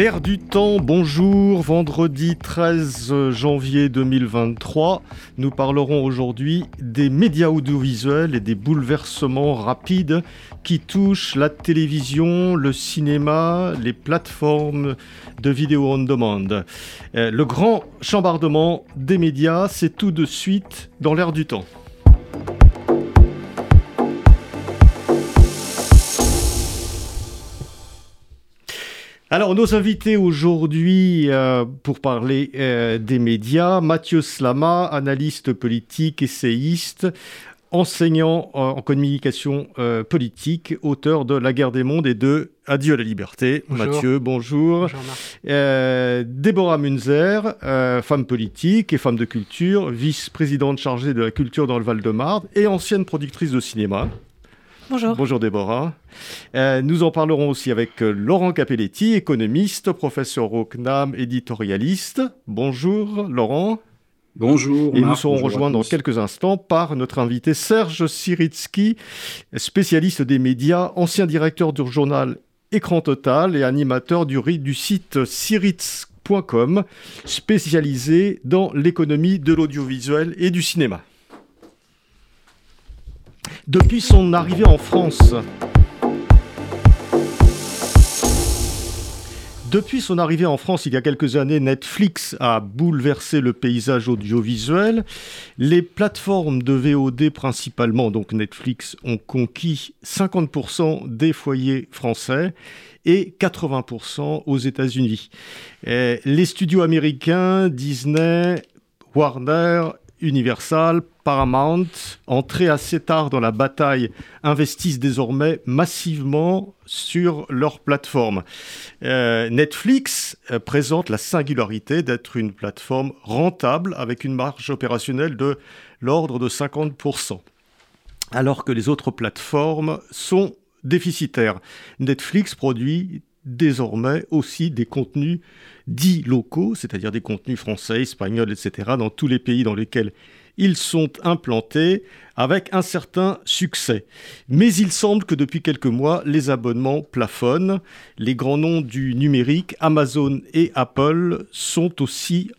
L'air du temps, bonjour, vendredi 13 janvier 2023. Nous parlerons aujourd'hui des médias audiovisuels et des bouleversements rapides qui touchent la télévision, le cinéma, les plateformes de vidéo on demand. Euh, le grand chambardement des médias, c'est tout de suite dans l'air du temps. Alors, nos invités aujourd'hui euh, pour parler euh, des médias, Mathieu Slama, analyste politique, essayiste, enseignant en communication euh, politique, auteur de La guerre des mondes et de Adieu à la liberté. Mathieu, bonjour. bonjour Déborah Munzer, femme politique et femme de culture, vice-présidente chargée de la culture dans le Val-de-Marne et ancienne productrice de cinéma. Bonjour. Bonjour Déborah. Euh, nous en parlerons aussi avec euh, Laurent Capelletti, économiste, professeur au CNAM, éditorialiste. Bonjour Laurent. Bonjour. Et nous serons rejoints dans quelques instants par notre invité Serge Siritsky, spécialiste des médias, ancien directeur du journal Écran Total et animateur du, du site siritz.com, spécialisé dans l'économie de l'audiovisuel et du cinéma. Depuis son arrivée en France, Depuis son arrivée en France il y a quelques années, Netflix a bouleversé le paysage audiovisuel. Les plateformes de VOD principalement, donc Netflix, ont conquis 50% des foyers français et 80% aux États-Unis. Les studios américains, Disney, Warner Universal, Paramount, entrés assez tard dans la bataille, investissent désormais massivement sur leur plateforme. Euh, Netflix euh, présente la singularité d'être une plateforme rentable avec une marge opérationnelle de l'ordre de 50%, alors que les autres plateformes sont déficitaires. Netflix produit désormais aussi des contenus dits locaux, c'est-à-dire des contenus français, espagnols, etc., dans tous les pays dans lesquels ils sont implantés avec un certain succès. Mais il semble que depuis quelques mois, les abonnements plafonnent. Les grands noms du numérique, Amazon et Apple, sont aussi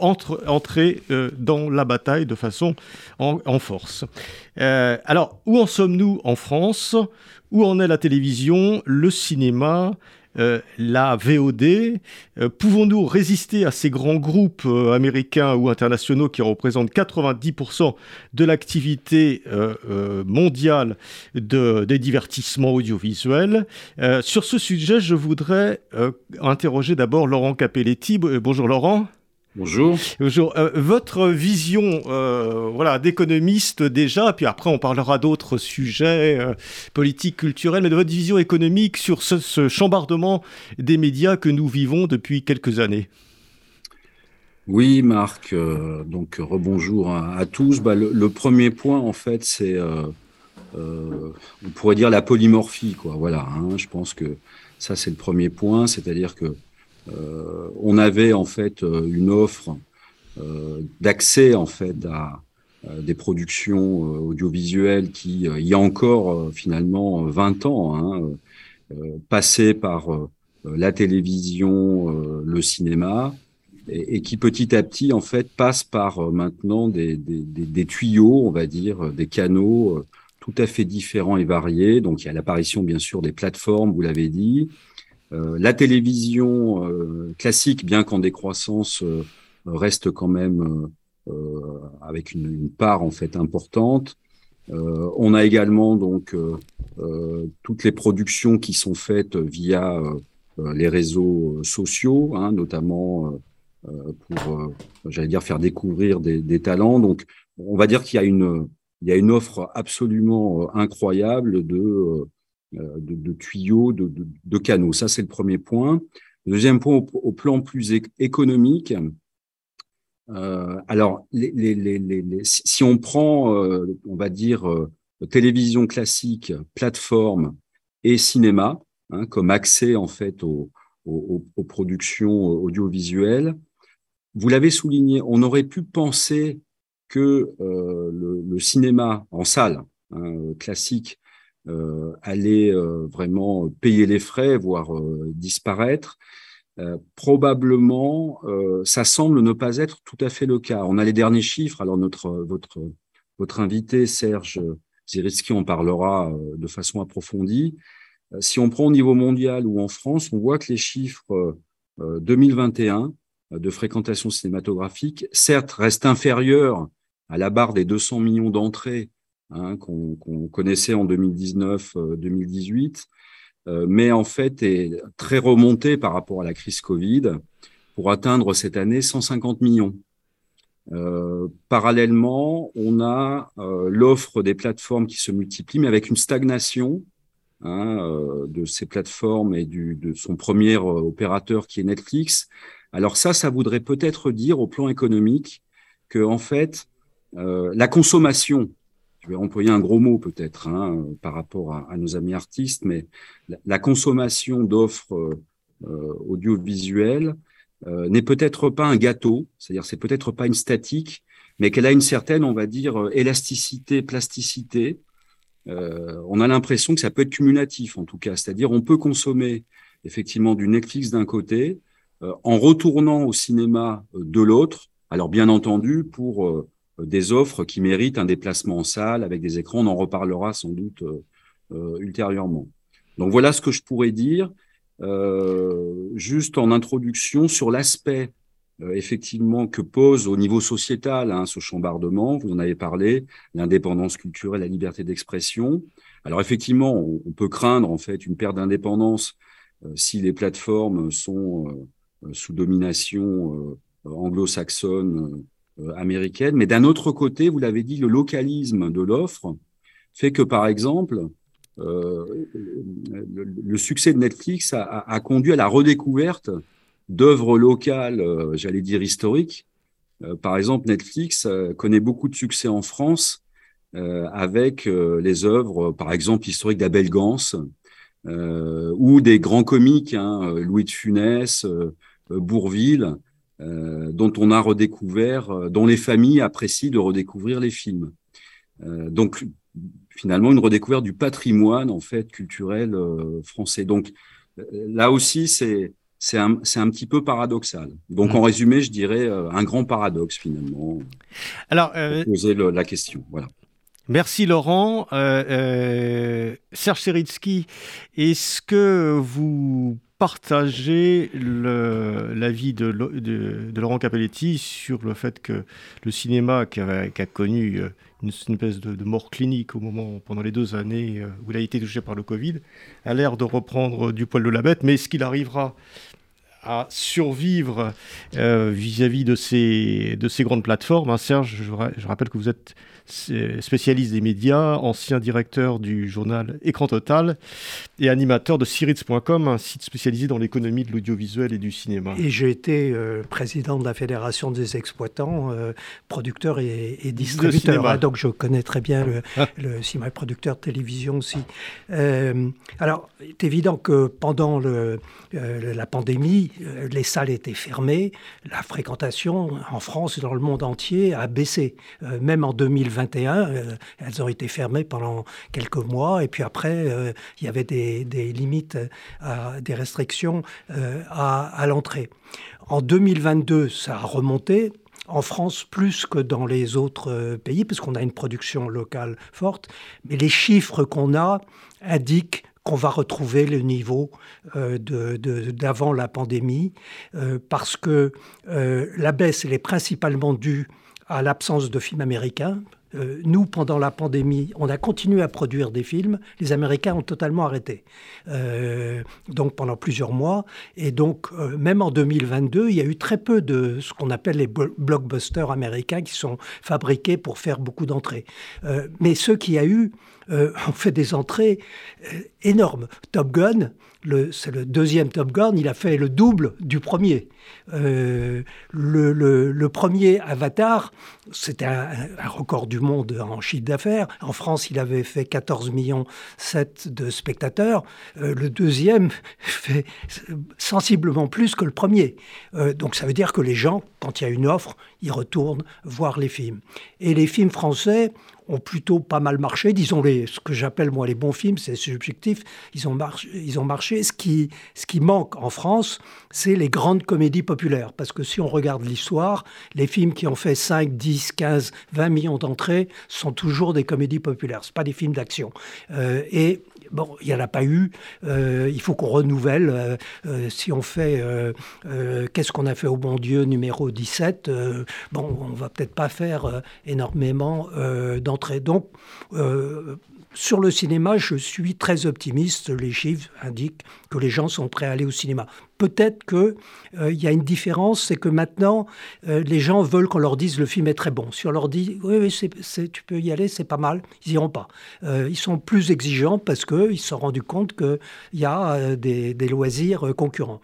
entrés euh, dans la bataille de façon en, force. Euh, alors, où en sommes-nous en France? Où en est la télévision, le cinéma euh, la VOD. Euh, pouvons-nous résister à ces grands groupes euh, américains ou internationaux qui représentent 90% de l'activité mondiale des divertissements audiovisuels? Sur ce sujet, je voudrais interroger d'abord Laurent Capelletti. Bonjour Laurent. Bonjour. Bonjour. Euh, votre vision euh, voilà, d'économiste déjà, puis après on parlera d'autres sujets euh, politiques, culturels, mais de votre vision économique sur ce, chambardement des médias que nous vivons depuis quelques années. Oui, Marc. donc rebonjour à, tous. Bah, le, premier point, en fait, c'est, on pourrait dire la polymorphie. Quoi. Voilà. Hein. je pense que ça, c'est le premier point, c'est-à-dire que on avait en fait euh, une offre euh, d'accès en fait à des productions audiovisuelles qui, il y a encore finalement 20 ans, hein, passaient par la télévision, le cinéma, et, qui petit à petit en fait passe par maintenant des, des, tuyaux, on va dire, des canaux tout à fait différents et variés. Donc il y a l'apparition bien sûr des plateformes, vous l'avez dit, euh, la télévision euh, classique, bien qu'en décroissance, euh, reste quand même avec une, part en fait importante. on a également donc toutes les productions qui sont faites via les réseaux sociaux, hein, notamment pour, j'allais dire, faire découvrir des, des, talents. Donc, on va dire qu'il y a une, il y a une offre absolument incroyable de, de, tuyaux, de, canaux. Ça, c'est le premier point. Le deuxième point, au, plan plus économique, alors, si on prend, on va dire, télévision classique, plateforme et cinéma, hein, comme accès en fait aux, productions audiovisuelles. Vous l'avez souligné, on aurait pu penser que euh, le, cinéma en salle hein, classique euh, allait euh, vraiment payer les frais, voire disparaître. probablement, ça semble ne pas être tout à fait le cas. On a les derniers chiffres. Alors notre votre votre invité Serge Ziriski en parlera euh, de façon approfondie. Euh, si on prend au niveau mondial ou en France, on voit que les chiffres 2021 euh, de fréquentation cinématographique, certes, restent inférieurs à la barre des 200 millions d'entrées hein, qu'on connaissait en 2019-2018, mais en fait est très remonté par rapport à la crise Covid pour atteindre cette année 150 millions. Euh, parallèlement, on a euh, l'offre des plateformes qui se multiplie, mais avec une stagnation hein, euh, de ces plateformes et du, de son premier opérateur qui est Netflix. Alors ça, ça voudrait peut-être dire au plan économique que en fait, la consommation, je vais employer un gros mot peut-être hein, par rapport à, nos amis artistes, mais la, consommation d'offres audiovisuelles euh, n'est peut-être pas un gâteau, c'est-à-dire c'est peut-être pas une statique, mais qu'elle a une certaine, on va dire, euh, élasticité, plasticité. Euh, on a l'impression que ça peut être cumulatif, en tout cas, c'est-à-dire on peut consommer effectivement du Netflix d'un côté, en retournant au cinéma de l'autre. Alors bien entendu, pour des offres qui méritent un déplacement en salle avec des écrans, on en reparlera sans doute ultérieurement. Donc voilà ce que je pourrais dire. Euh, juste en introduction sur l'aspect euh, effectivement que pose au niveau sociétal hein, ce chambardement, vous en avez parlé, l'indépendance culturelle, la liberté d'expression. Alors effectivement, on, peut craindre en fait une perte d'indépendance euh, si les plateformes sont sous domination anglo-saxonne américaine, mais d'un autre côté, vous l'avez dit, le localisme de l'offre fait que par exemple, euh, le, succès de Netflix a, conduit à la redécouverte d'œuvres locales, euh, j'allais dire historiques. Euh, par exemple, Netflix connaît beaucoup de succès en France avec les œuvres, par exemple, historiques d'Abel Gans ou des grands comiques, hein, Louis de Funès, Bourville, dont on a redécouvert, dont les familles apprécient de redécouvrir les films. donc, finalement une redécouverte du patrimoine en fait culturel euh, français. Donc euh, là aussi c'est c'est un, un, petit peu paradoxal. Donc, mmh. en résumé, je dirais euh, un grand paradoxe, finalement. Alors, poser la question. Voilà. Merci, Laurent. Serge Seritsky, est-ce que vous partagez l'avis de, Laurent Capelletti sur le fait que le cinéma qui a, connu une, espèce de, mort clinique au moment, pendant les deux années euh, où il a été touché par le Covid, a l'air de reprendre du poil de la bête, mais est-ce qu'il arrivera à survivre euh, vis-à-vis de, ces, de ces grandes plateformes hein, Serge, je, rappelle que vous êtes spécialiste des médias, ancien directeur du journal Écran Total et animateur de Siritz.com, un site spécialisé dans l'économie de l'audiovisuel et du cinéma. Et j'ai été euh, président de la Fédération des exploitants, euh, producteurs et, distributeurs. Hein, donc je connais très bien le, ah. le cinéma producteur de télévision aussi. Euh, alors, c'est évident que pendant le, la pandémie, les salles étaient fermées, la fréquentation en France et dans le monde entier a baissé. même en 2020, 2021, euh, elles ont été fermées pendant quelques mois. Et puis après, euh, il y avait des, limites, euh, des restrictions à, l'entrée. En 2022, ça a remonté. En France, plus que dans les autres pays, parce qu'on a une production locale forte. Mais les chiffres qu'on a indiquent qu'on va retrouver le niveau d'avant la pandémie, parce que la baisse, elle est principalement due à l'absence de films américains, nous, pendant la pandémie, on a continué à produire des films. Les Américains ont totalement arrêté. donc pendant plusieurs mois. Et donc, même en 2022, il y a eu très peu de ce qu'on appelle les blockbusters américains qui sont fabriqués pour faire beaucoup d'entrées. mais ceux qui a eu euh, ont fait des entrées euh, énormes. Top Gun, c'est le deuxième Top Gun, il a fait le double du premier. Euh, le, premier Avatar, c'était un, record du monde en chiffre d'affaires. En France, il avait fait 14 millions 7 de spectateurs. le deuxième fait sensiblement plus que le premier. donc ça veut dire que les gens, quand il y a une offre, ils retournent voir les films. Et les films français, ont plutôt pas mal marché. Disons les, ce que j'appelle moi les bons films, c'est subjectif. Ils ont. Ils ont marché. Ce qui, manque en France, c'est les grandes comédies populaires. Parce que si on regarde l'histoire, les films qui ont fait 5, 10, 15, 20 millions d'entrées sont toujours des comédies populaires. Ce pas des films d'action. Euh, et bon, il n'y en a pas eu. Euh, il faut qu'on renouvelle. Euh, si on fait Qu'est-ce qu'on a fait au bon Dieu numéro 17, bon, on va peut-être pas faire énormément d'entrées. Donc, sur le cinéma, je suis très optimiste. Les chiffres indiquent que les gens sont prêts à aller au cinéma. Peut-être qu'il euh, y a une différence, c'est que maintenant, euh, les gens veulent qu'on leur dise le film est très bon. Si on leur dit oui, oui tu peux y aller, c'est pas mal, ils n'iront pas. Euh, ils sont plus exigeants parce qu'ils se sont rendus compte qu'il y a des, des loisirs concurrents.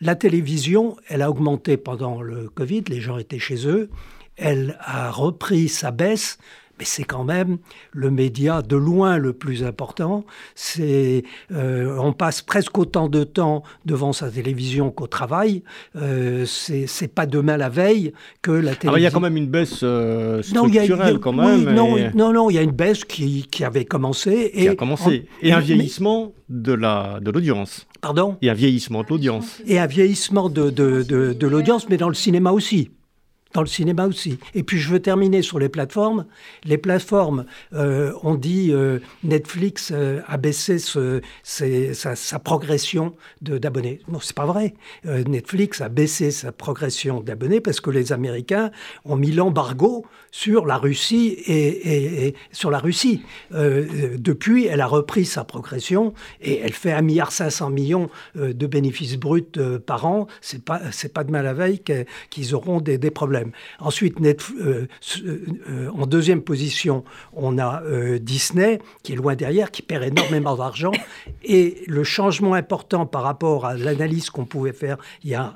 La télévision, elle a augmenté pendant le Covid, les gens étaient chez eux, elle a repris sa baisse mais c'est quand même le média de loin le plus important. C'est, euh, on passe presque autant de temps devant sa télévision qu'au travail. Euh, c'est, pas demain la veille que la télévision. il y a quand même une baisse euh, structurelle quand même. non, non, non, il y a une baisse qui, qui avait commencé. Et qui a commencé. et un vieillissement de, la, de l'audience. Pardon? Et un vieillissement de l'audience. Et un vieillissement de, de, de, de l'audience, mais dans le cinéma aussi dans le cinéma aussi. Et puis je veux terminer sur les plateformes. Les plateformes, euh, on dit euh, Netflix euh, a baissé sa, progression d'abonnés. Non, c'est pas vrai. Netflix a baissé sa progression d'abonnés parce que les Américains ont mis l'embargo sur la Russie et, sur la Russie. depuis, elle a repris sa progression et elle fait 1,5 milliard de bénéfices bruts par an. C'est pas c'est pas de mal à veille qu'ils auront des problèmes. Ensuite, euh, euh, en deuxième position, on a euh, Disney, qui est loin derrière, qui perd énormément d'argent. Et le changement important par rapport à l'analyse qu'on pouvait faire il y a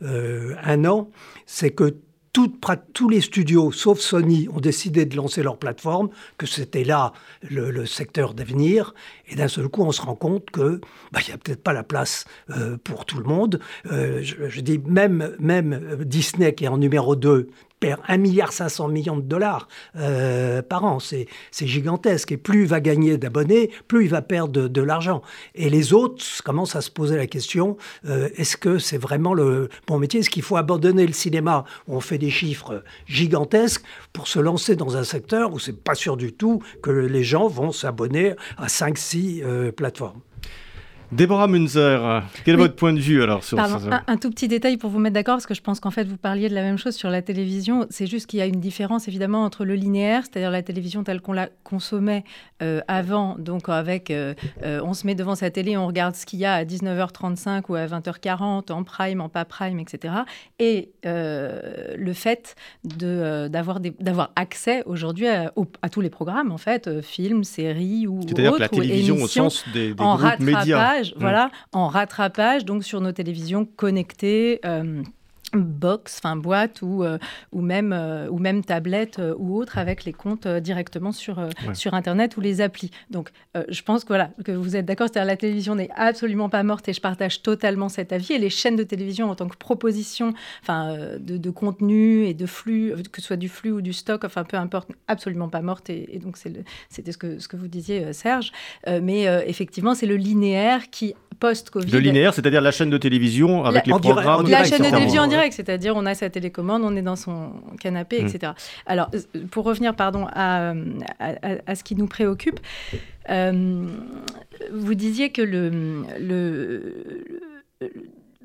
un an, c'est que tous les studios, sauf Sony, ont décidé de lancer leur plateforme, que c'était là le, secteur d'avenir. Et d'un seul coup, on se rend compte que bah, il n'y a peut-être pas la place euh, pour tout le monde. Euh, je, dis même, même Disney, qui est en numéro 2, perd 1,5 milliard de dollars euh, par an. C'est gigantesque. Et plus il va gagner d'abonnés, plus il va perdre de, l'argent. Et les autres commencent à se poser la question, euh, est-ce que c'est vraiment le bon métier? Est-ce qu'il faut abandonner le cinéma? Où on fait des chiffres gigantesques pour se lancer dans un secteur où c'est pas sûr du tout que les gens vont s'abonner à 5-6 euh, plateformes Déborah Munzer, quel est votre point de vue alors sur ça un, tout petit détail pour vous mettre d'accord, parce que je pense qu'en fait vous parliez de la même chose sur la télévision. C'est juste qu'il y a une différence évidemment entre le linéaire, c'est-à-dire la télévision telle qu'on la consommait euh, avant, donc avec euh, euh, on se met devant sa télé, on regarde ce qu'il y a à 19h35 ou à 20h40 en prime, en pas prime, etc. Et le fait d'avoir d'avoir accès aujourd'hui à, tous les programmes en fait, films, séries ou autres, la télévision au sens des, des groupes médias voilà, mm. en rattrapage, donc sur nos télévisions connectées. Euh, box, enfin boîte ou, euh, ou, même, euh, ou même tablette ou autre avec les comptes directement sur, sur Internet ou les applis. Donc je pense que, voilà, que vous êtes d'accord, c'est-à-dire la télévision n'est absolument pas morte et je partage totalement cet avis. Et les chaînes de télévision en tant que proposition enfin, de, de, contenu et de flux, que ce soit du flux ou du stock, enfin peu importe, absolument pas morte. Et, et donc c'était ce que, ce que vous disiez, Serge. mais effectivement, c'est le linéaire qui post-Covid. Le linéaire, c'est-à-dire la chaîne de télévision avec les programmes. la chaîne de télévision en direct, c'est-à-dire on a sa télécommande, on est dans son canapé, etc. Hmm. Alors, pour revenir, pardon, à, à, ce qui nous préoccupe, euh, vous disiez que le, le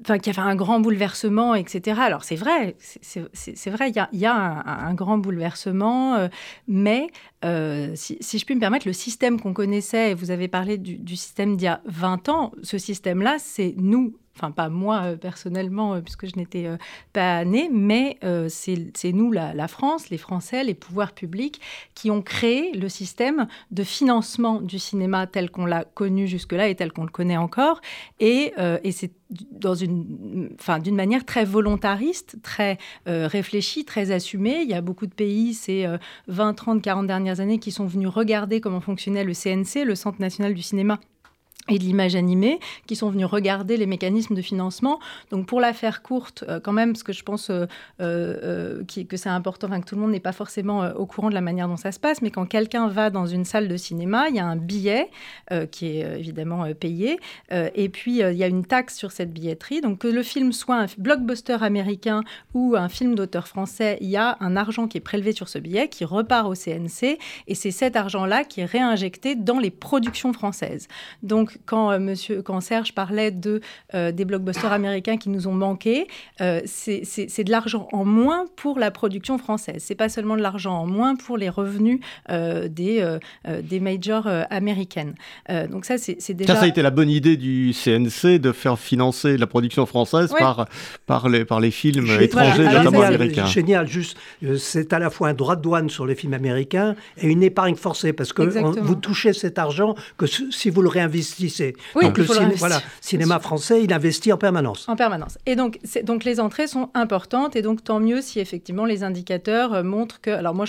enfin, qu'il y avait un grand bouleversement, etc. Alors c'est vrai, c'est vrai, il y a, un, grand bouleversement, mais si, je puis me permettre, le système qu'on connaissait, et vous avez parlé du, du système d'il y a 20 ans, ce système-là, c'est nous, enfin pas moi euh, personnellement, euh, puisque je n'étais euh, pas née, mais c'est nous, la, France, les Français, les pouvoirs publics, qui ont créé le système de financement du cinéma tel qu'on l'a connu jusque-là et tel qu'on le connaît encore. Et, c'est dans une, enfin, d'une manière très volontariste, très réfléchie, très assumée. Il y a beaucoup de pays, ces 20, 30, 40 dernières années, qui sont venus regarder comment fonctionnait le CNC, le Centre national du cinéma et de l'image animée, qui sont venus regarder les mécanismes de financement. Donc pour la faire courte, euh, quand même, parce que je pense euh, euh, que c'est important, que tout le monde n'est pas forcément au courant de la manière dont ça se passe, mais quand quelqu'un va dans une salle de cinéma, il y a un billet qui est évidemment payé, et puis il y a une taxe sur cette billetterie. Donc que le film soit un blockbuster américain ou un film d'auteur français, il y a un argent qui est prélevé sur ce billet, qui repart au CNC, et c'est cet argent-là qui est réinjecté dans les productions françaises. Donc quand, euh, monsieur, quand Serge parlait de, euh, des blockbusters américains qui nous ont manqué, euh, c'est de l'argent en moins pour la production française. C'est pas seulement de l'argent en moins pour les revenus des, des majors américaines. donc ça, c'est déjà... Ça, ça a été la bonne idée du CNC de faire financer la production française par, par, les, par les films étrangers, notamment américains. Génial, juste, c'est à la fois un droit de douane sur les films américains et une épargne forcée, parce que vous touchez cet argent que si vous le réinvestissez oui, donc le voilà, cinéma français, il investit en permanence. En permanence. Et donc, donc les entrées sont importantes et donc tant mieux si effectivement les indicateurs euh, montrent que... Alors moi,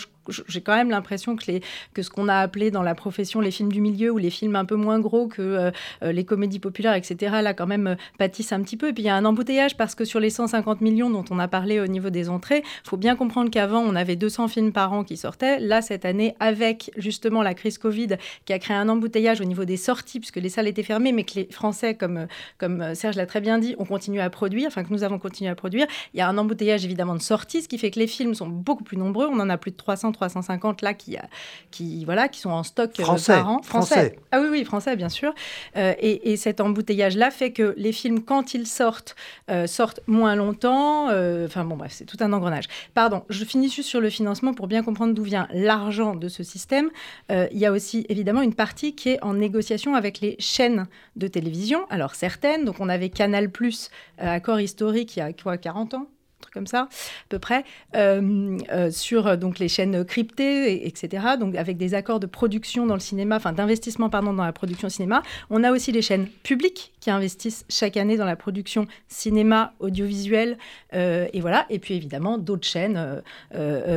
j'ai quand même l'impression que, que ce qu'on a appelé dans la profession les films du milieu ou les films un peu moins gros que euh, euh, les comédies populaires, etc., là quand même pâtissent un petit peu. Et puis il y a un embouteillage parce que sur les 150 millions dont on a parlé au niveau des entrées, il faut bien comprendre qu'avant, on avait 200 films par an qui sortaient. Là, cette année, avec justement la crise Covid qui a créé un embouteillage au niveau des sorties, puisque les salles était fermée, mais que les Français, comme, comme Serge l'a très bien dit, ont continué à produire, enfin que nous avons continué à produire. Il y a un embouteillage évidemment de sorties, ce qui fait que les films sont beaucoup plus nombreux. On en a plus de 300, 350 là qui, qui, voilà, qui sont en stock euh, français, par an. Français. Ah oui, oui, français, bien sûr. Euh, et, et, cet embouteillage-là fait que les films, quand ils sortent, euh, sortent moins longtemps. Enfin bon, bref, c'est tout un engrenage. Pardon, je finis juste sur le financement pour bien comprendre d'où vient l'argent de ce système. il y a aussi évidemment une partie qui est en négociation avec les chaînes de télévision. Alors certaines, donc on avait Canal+, accord historique il y a quoi, 40 ans? Comme ça, à peu près, euh, euh, sur donc les chaînes cryptées, etc. Donc avec des accords de production dans le cinéma, enfin d'investissement pardon dans la production cinéma. On a aussi les chaînes publiques qui investissent chaque année dans la production cinéma, audiovisuel, et voilà. Et puis évidemment d'autres chaînes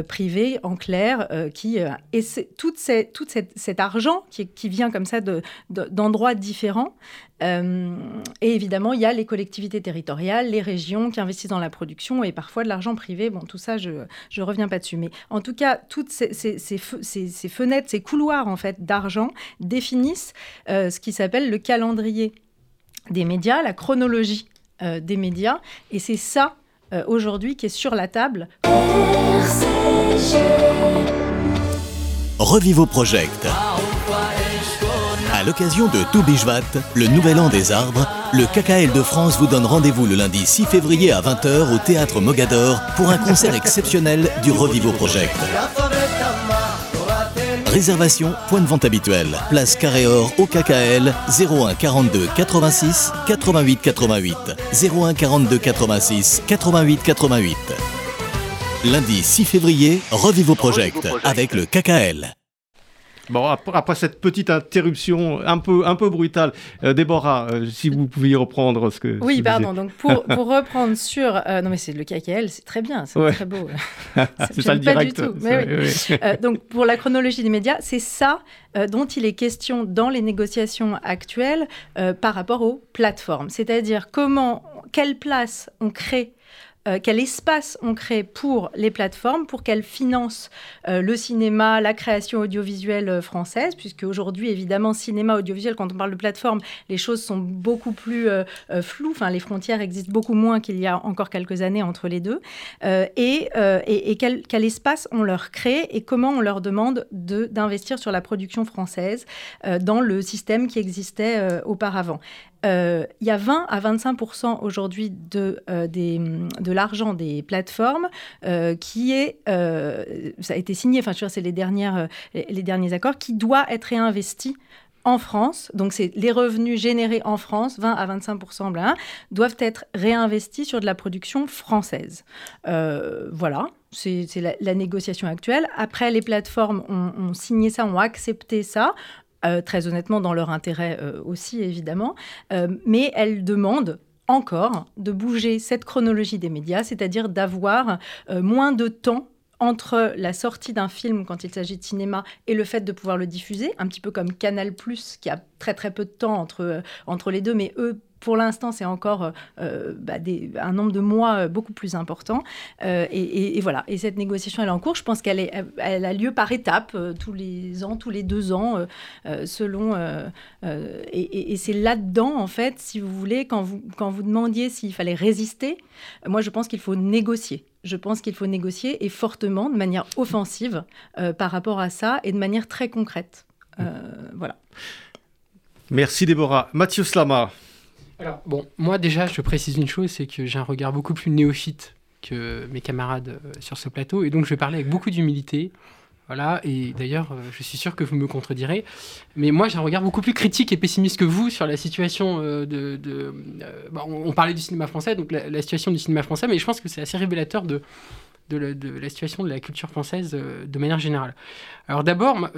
privées en clair qui et tout, tout cet argent qui, qui, vient comme ça d'endroits de, différents euh, et évidemment, il y a les collectivités territoriales, les régions qui investissent dans la production et parfois de l'argent privé. Bon, tout ça, je ne reviens pas dessus. Mais en tout cas, toutes ces, ces, fenêtres, ces couloirs en fait d'argent définissent euh, ce qui s'appelle le calendrier des médias, la chronologie euh, des médias. Et c'est ça, aujourd'hui, qui est sur la table. Revivo Project. À l'occasion de Toubishvat, le nouvel an des arbres, le KKL de France vous donne rendez-vous le lundi 6 février à 20h au théâtre Mogador pour un concert exceptionnel du Revivo Project. Réservation, point de vente habituel. Place Carré-Or au KKL 01 42 86 88 88. 01 42 86 88 88. Lundi 6 février, Revivo Project avec le KKL. Bon, après, cette petite interruption un peu, un peu brutale, euh, Déborah, euh, si vous pouviez reprendre ce que. Oui, pardon. Donc, pour, pour, reprendre sur. Euh, non, mais c'est le KKL, c'est très bien, c'est très beau. c'est ça le direct. Pas du tout. Mais donc, pour la chronologie des médias, c'est ça dont il est question dans les négociations actuelles par rapport aux plateformes. C'est-à-dire comment, quelle place on crée euh, quel espace on crée pour les plateformes, pour qu'elles financent euh, le cinéma, la création audiovisuelle euh, française, puisque aujourd'hui, évidemment, cinéma, audiovisuel, quand on parle de plateforme, les choses sont beaucoup plus floues, enfin, les frontières existent beaucoup moins qu'il y a encore quelques années entre les deux, et, quel, espace on leur crée et comment on leur demande d'investir sur la production française dans le système qui existait auparavant. Euh, il y a 20 à 25% aujourd'hui de, euh, de l'argent des plateformes euh, qui est, ça a été signé, enfin, c'est les, les, derniers accords, qui doit être réinvesti en France, donc c'est les revenus générés en France, 20 à 25% doivent être réinvestis sur de la production française. voilà, c'est la, négociation actuelle. Après, les plateformes ont, signé ça, ont accepté ça. Euh, très honnêtement dans leur intérêt euh, aussi évidemment, euh, mais elles demandent encore de bouger cette chronologie des médias, c'est-à-dire d'avoir moins de temps entre la sortie d'un film quand il s'agit de cinéma et le fait de pouvoir le diffuser, un petit peu comme Canal ⁇ qui a très très peu de temps entre, entre les deux, mais eux pour l'instant, c'est encore euh, euh, bah, un nombre de mois euh, beaucoup plus important. et, voilà. Et cette négociation, elle est en cours. Je pense qu'elle elle a lieu par étapes, tous les ans, tous les deux ans, selon. et, c'est là-dedans, en fait, si vous voulez, quand vous, quand vous demandiez s'il fallait résister, moi, je pense qu'il faut négocier. Je pense qu'il faut négocier et fortement, de manière offensive, par rapport à ça et de manière très concrète. voilà. Merci Déborah. Mathieu Slama. Alors, bon, moi déjà, je précise une chose, c'est que j'ai un regard beaucoup plus néophyte que mes camarades euh, sur ce plateau, et donc je vais parler avec beaucoup d'humilité. Voilà, et d'ailleurs, euh, je suis sûr que vous me contredirez, mais moi j'ai un regard beaucoup plus critique et pessimiste que vous sur la situation euh, de. on, parlait du cinéma français, donc la, situation du cinéma français, mais je pense que c'est assez révélateur de, de la, situation de la culture française de manière générale. Alors d'abord,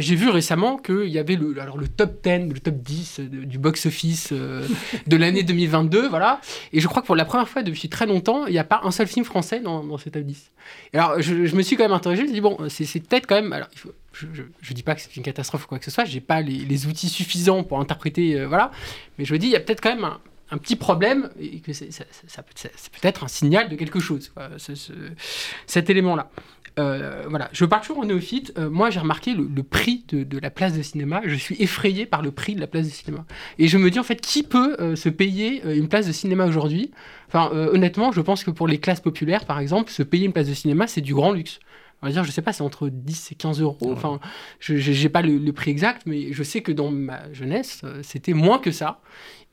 j'ai vu récemment qu'il y avait le, alors le top 10, le top 10 du box-office euh, de l'année 2022, voilà. Et je crois que pour la première fois depuis très longtemps, il n'y a pas un seul film français dans, dans ce top 10. Et alors, je, me suis quand même interrogé, je me suis dit, bon, c'est peut-être quand même. Alors, je ne dis pas que c'est une catastrophe ou quoi que ce soit, j'ai pas les, outils suffisants pour interpréter, euh, voilà. Mais je me dis, il y a peut-être quand même un, petit problème et que ça, ça, peut être un signal de quelque chose, cet élément-là. Euh, voilà, je parle toujours en néophyte. Euh, moi, j'ai remarqué le, prix de, la place de cinéma. Je suis effrayé par le prix de la place de cinéma. Et je me dis, en fait, qui peut euh, se payer une place de cinéma aujourd'hui? Enfin, honnêtement, je pense que pour les classes populaires, par exemple, se payer une place de cinéma, c'est du grand luxe. On va dire, je sais pas, c'est entre 10 et 15 euros. Enfin, je n'ai pas le, prix exact, mais je sais que dans ma jeunesse, c'était moins que ça.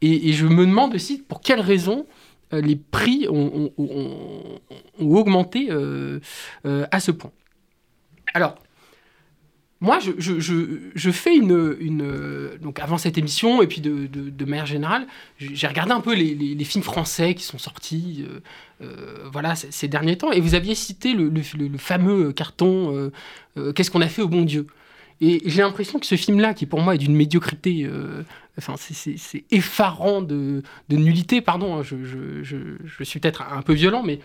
Et, et, je me demande aussi pour quelles raisons les prix ont, augmenté euh, euh, à ce point. Alors, moi, je, fais une, Donc, avant cette émission, et puis de, manière générale, j'ai regardé un peu les, films français qui sont sortis voilà, ces, derniers temps. Et vous aviez cité le, fameux carton Qu'est-ce qu'on a fait au bon Dieu? Et j'ai l'impression que ce film-là, qui pour moi est d'une médiocrité, euh, enfin c'est effarant de, nullité, pardon, hein, je, suis peut-être un peu violent, mais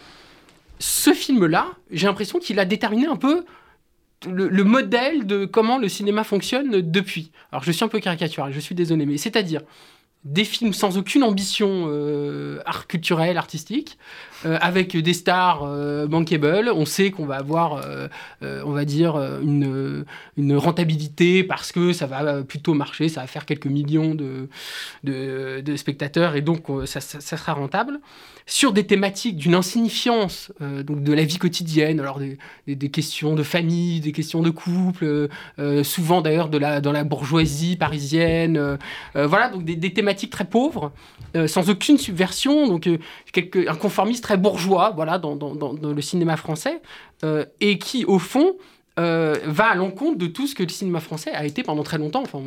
ce film-là, j'ai l'impression qu'il a déterminé un peu le, modèle de comment le cinéma fonctionne depuis. Alors je suis un peu caricatural, je suis désolé, mais c'est-à-dire des films sans aucune ambition euh, art culturelle, artistique, euh, avec des stars euh, bankable. On sait qu'on va avoir, on va dire, une, rentabilité parce que ça va plutôt marcher, ça va faire quelques millions de, spectateurs et donc ça, sera rentable. Sur des thématiques d'une insignifiance, donc de la vie quotidienne, alors des, questions de famille, des questions de couple, souvent d'ailleurs de la, dans la bourgeoisie parisienne. voilà, donc des, thématiques très pauvres, sans aucune subversion, donc quelque, un conformisme très bourgeois, voilà, dans, le cinéma français, euh, et qui, au fond, euh, va à l'encontre de tout ce que le cinéma français a été pendant très longtemps. Enfin,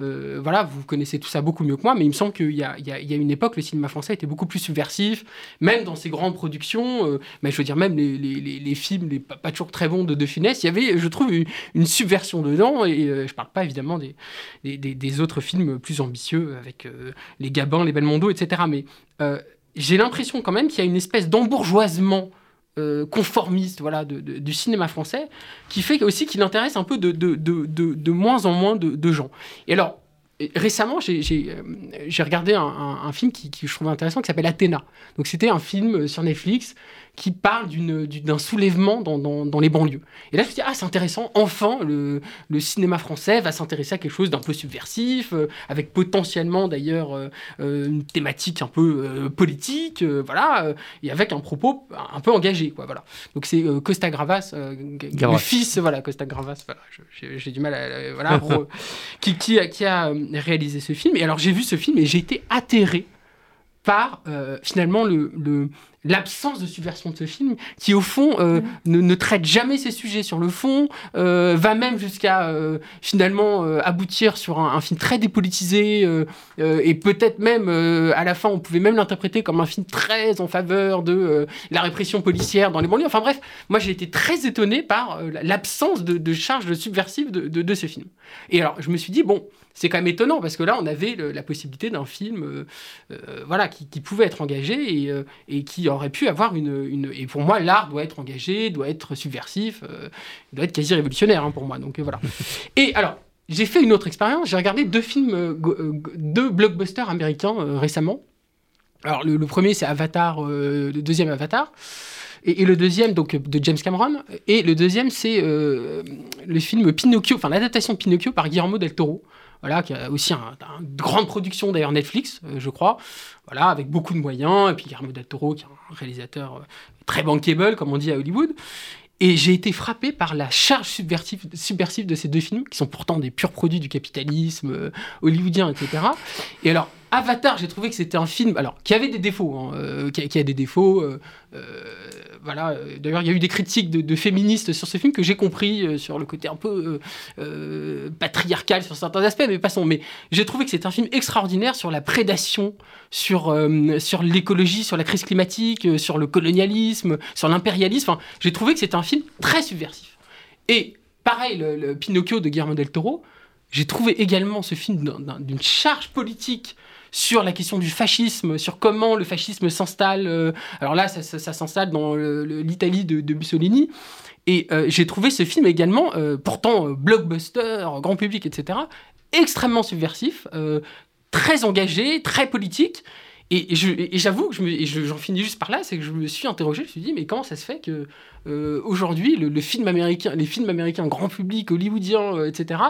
euh, voilà, vous connaissez tout ça beaucoup mieux que moi, mais il me semble qu'il y, a, une époque, le cinéma français était beaucoup plus subversif, même dans ses grandes productions, mais je veux dire, même les, films, les, pas, toujours très bons de De Funès, il y avait, je trouve, une, subversion dedans, et je parle pas évidemment des, des, autres films plus ambitieux, avec les Gabins, les Belmondo, etc., mais j'ai l'impression quand même qu'il y a une espèce d'embourgeoisement euh, conformiste voilà, du cinéma français qui fait aussi qu'il intéresse un peu de, de, moins en moins de, gens. Et alors, récemment, j'ai regardé un, film qui, qui, je trouvais intéressant qui s'appelle Athéna. Donc c'était un film sur Netflix qui parle d'un soulèvement dans, dans, les banlieues. Et là, je me suis dit, ah, c'est intéressant, enfin, le, le, cinéma français va s'intéresser à quelque chose d'un peu subversif, euh, avec potentiellement d'ailleurs euh, euh, une thématique un peu politique, voilà, et avec un propos un peu engagé, quoi, voilà. Donc c'est Costa Gravas, le fils, voilà, Costa Gravas, voilà, j'ai du mal à, voilà, qui, qui, qui, a réalisé ce film. Et alors j'ai vu ce film et j'ai été atterré par finalement le, le l'absence de subversion de ce film, qui au fond euh, mm. ne, traite jamais ces sujets sur le fond, euh, va même jusqu'à euh, finalement aboutir sur un, film très dépolitisé, et peut-être même à la fin on pouvait même l'interpréter comme un film très en faveur de la répression policière dans les banlieues. Enfin bref, moi j'ai été très étonné par l'absence de, de charge subversive de, de, de ce film. Et alors je me suis dit, bon, c'est quand même étonnant parce que là, on avait la possibilité d'un film euh, euh, voilà, qui, pouvait être engagé et, euh, et, qui aurait pu avoir une, une... Et pour moi, l'art doit être engagé, doit être subversif, doit être quasi révolutionnaire hein, pour moi. Donc voilà. et alors, j'ai fait une autre expérience. J'ai regardé deux films, deux blockbusters américains récemment. Alors le, premier, c'est Avatar, le deuxième Avatar. Et, le deuxième, donc de James Cameron. Et le deuxième, c'est le film Pinocchio, enfin l'adaptation de Pinocchio par Guillermo del Toro voilà, qui a aussi une grande production d'ailleurs Netflix, euh, je crois, voilà, avec beaucoup de moyens, et puis Guillermo del Toro, qui est un réalisateur euh, très bankable, comme on dit à Hollywood. Et j'ai été frappé par la charge subversive, de ces deux films, qui sont pourtant des purs produits du capitalisme euh, hollywoodien, etc. Et alors, Avatar, j'ai trouvé que c'était un film, alors qui avait des défauts, hein, qui, a, des défauts voilà. Euh, d'ailleurs, il y a eu des critiques de, féministes sur ce film que j'ai compris euh, sur le côté un peu euh, patriarcal sur certains aspects, mais passons. Mais j'ai trouvé que c'est un film extraordinaire sur la prédation, sur, l'écologie, sur la crise climatique, sur le colonialisme, sur l'impérialisme. j'ai trouvé que c'était un film très subversif. Et pareil, le, Pinocchio de Guillermo del Toro, j'ai trouvé également ce film d'une charge politique sur la question du fascisme, sur comment le fascisme s'installe. Euh, alors là, ça, s'installe dans l'Italie de, Mussolini. Et euh, j'ai trouvé ce film également, euh, pourtant blockbuster, grand public, etc., extrêmement subversif, très engagé, très politique. Et, j'avoue que j'en finis juste par là, c'est que je me suis interrogé, je me suis dit, mais comment ça se fait que aujourd'hui, le, film américain, les films américains grand public, hollywoodiens, etc.,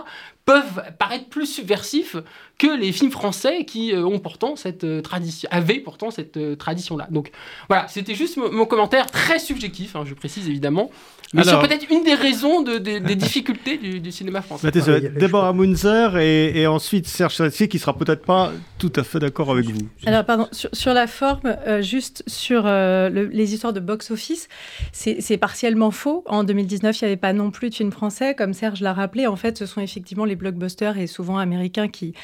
peuvent paraître plus subversifs que les films français qui euh, ont pourtant cette euh, tradition, avaient pourtant cette euh, tradition-là. Donc voilà, c'était juste mon commentaire très subjectif, hein, je précise évidemment, mais c'est peut-être une des raisons de, des difficultés du, cinéma français. Bah, Déborah Munzer et, et, ensuite Serge Sassier qui sera peut-être pas tout à fait d'accord avec vous. Alors pardon, sur, la forme, juste sur les histoires de box-office, c'est partiellement faux. En 2019, il n'y avait pas non plus de films français, comme Serge l'a rappelé. En fait, ce sont effectivement les blockbusters et souvent américains qui,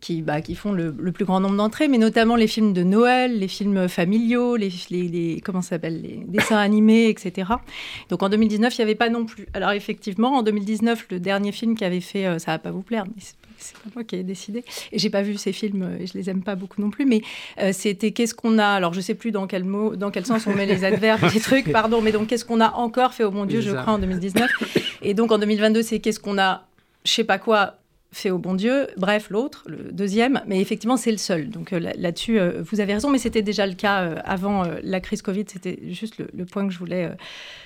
qui, bah, qui font le, plus grand nombre d'entrées, mais notamment les films de Noël, les films familiaux, les, les, comment s'appelle, les dessins animés, etc. Donc en 2019, il n'y avait pas non plus. Alors effectivement, en 2019, le dernier film qui avait fait, euh, ça va pas vous plaire, mais pas moi qui ai décidé. Et j'ai pas vu ces films, euh, et je les aime pas beaucoup non plus. Mais euh, c'était qu'est-ce qu'on a. Alors je sais plus dans quel mot, dans quel sens on met les adverbes, les trucs, pardon. Mais donc qu'est-ce qu'on a encore fait au bon Dieu, je crois, en 2019. Et donc en 2022, c'est qu'est-ce qu'on a je sais pas quoi fait au bon Dieu, bref, l'autre, le deuxième, mais effectivement, c'est le seul. Donc euh, là-dessus, euh, vous avez raison, mais c'était déjà le cas euh, avant la crise Covid, c'était juste le, point que je voulais,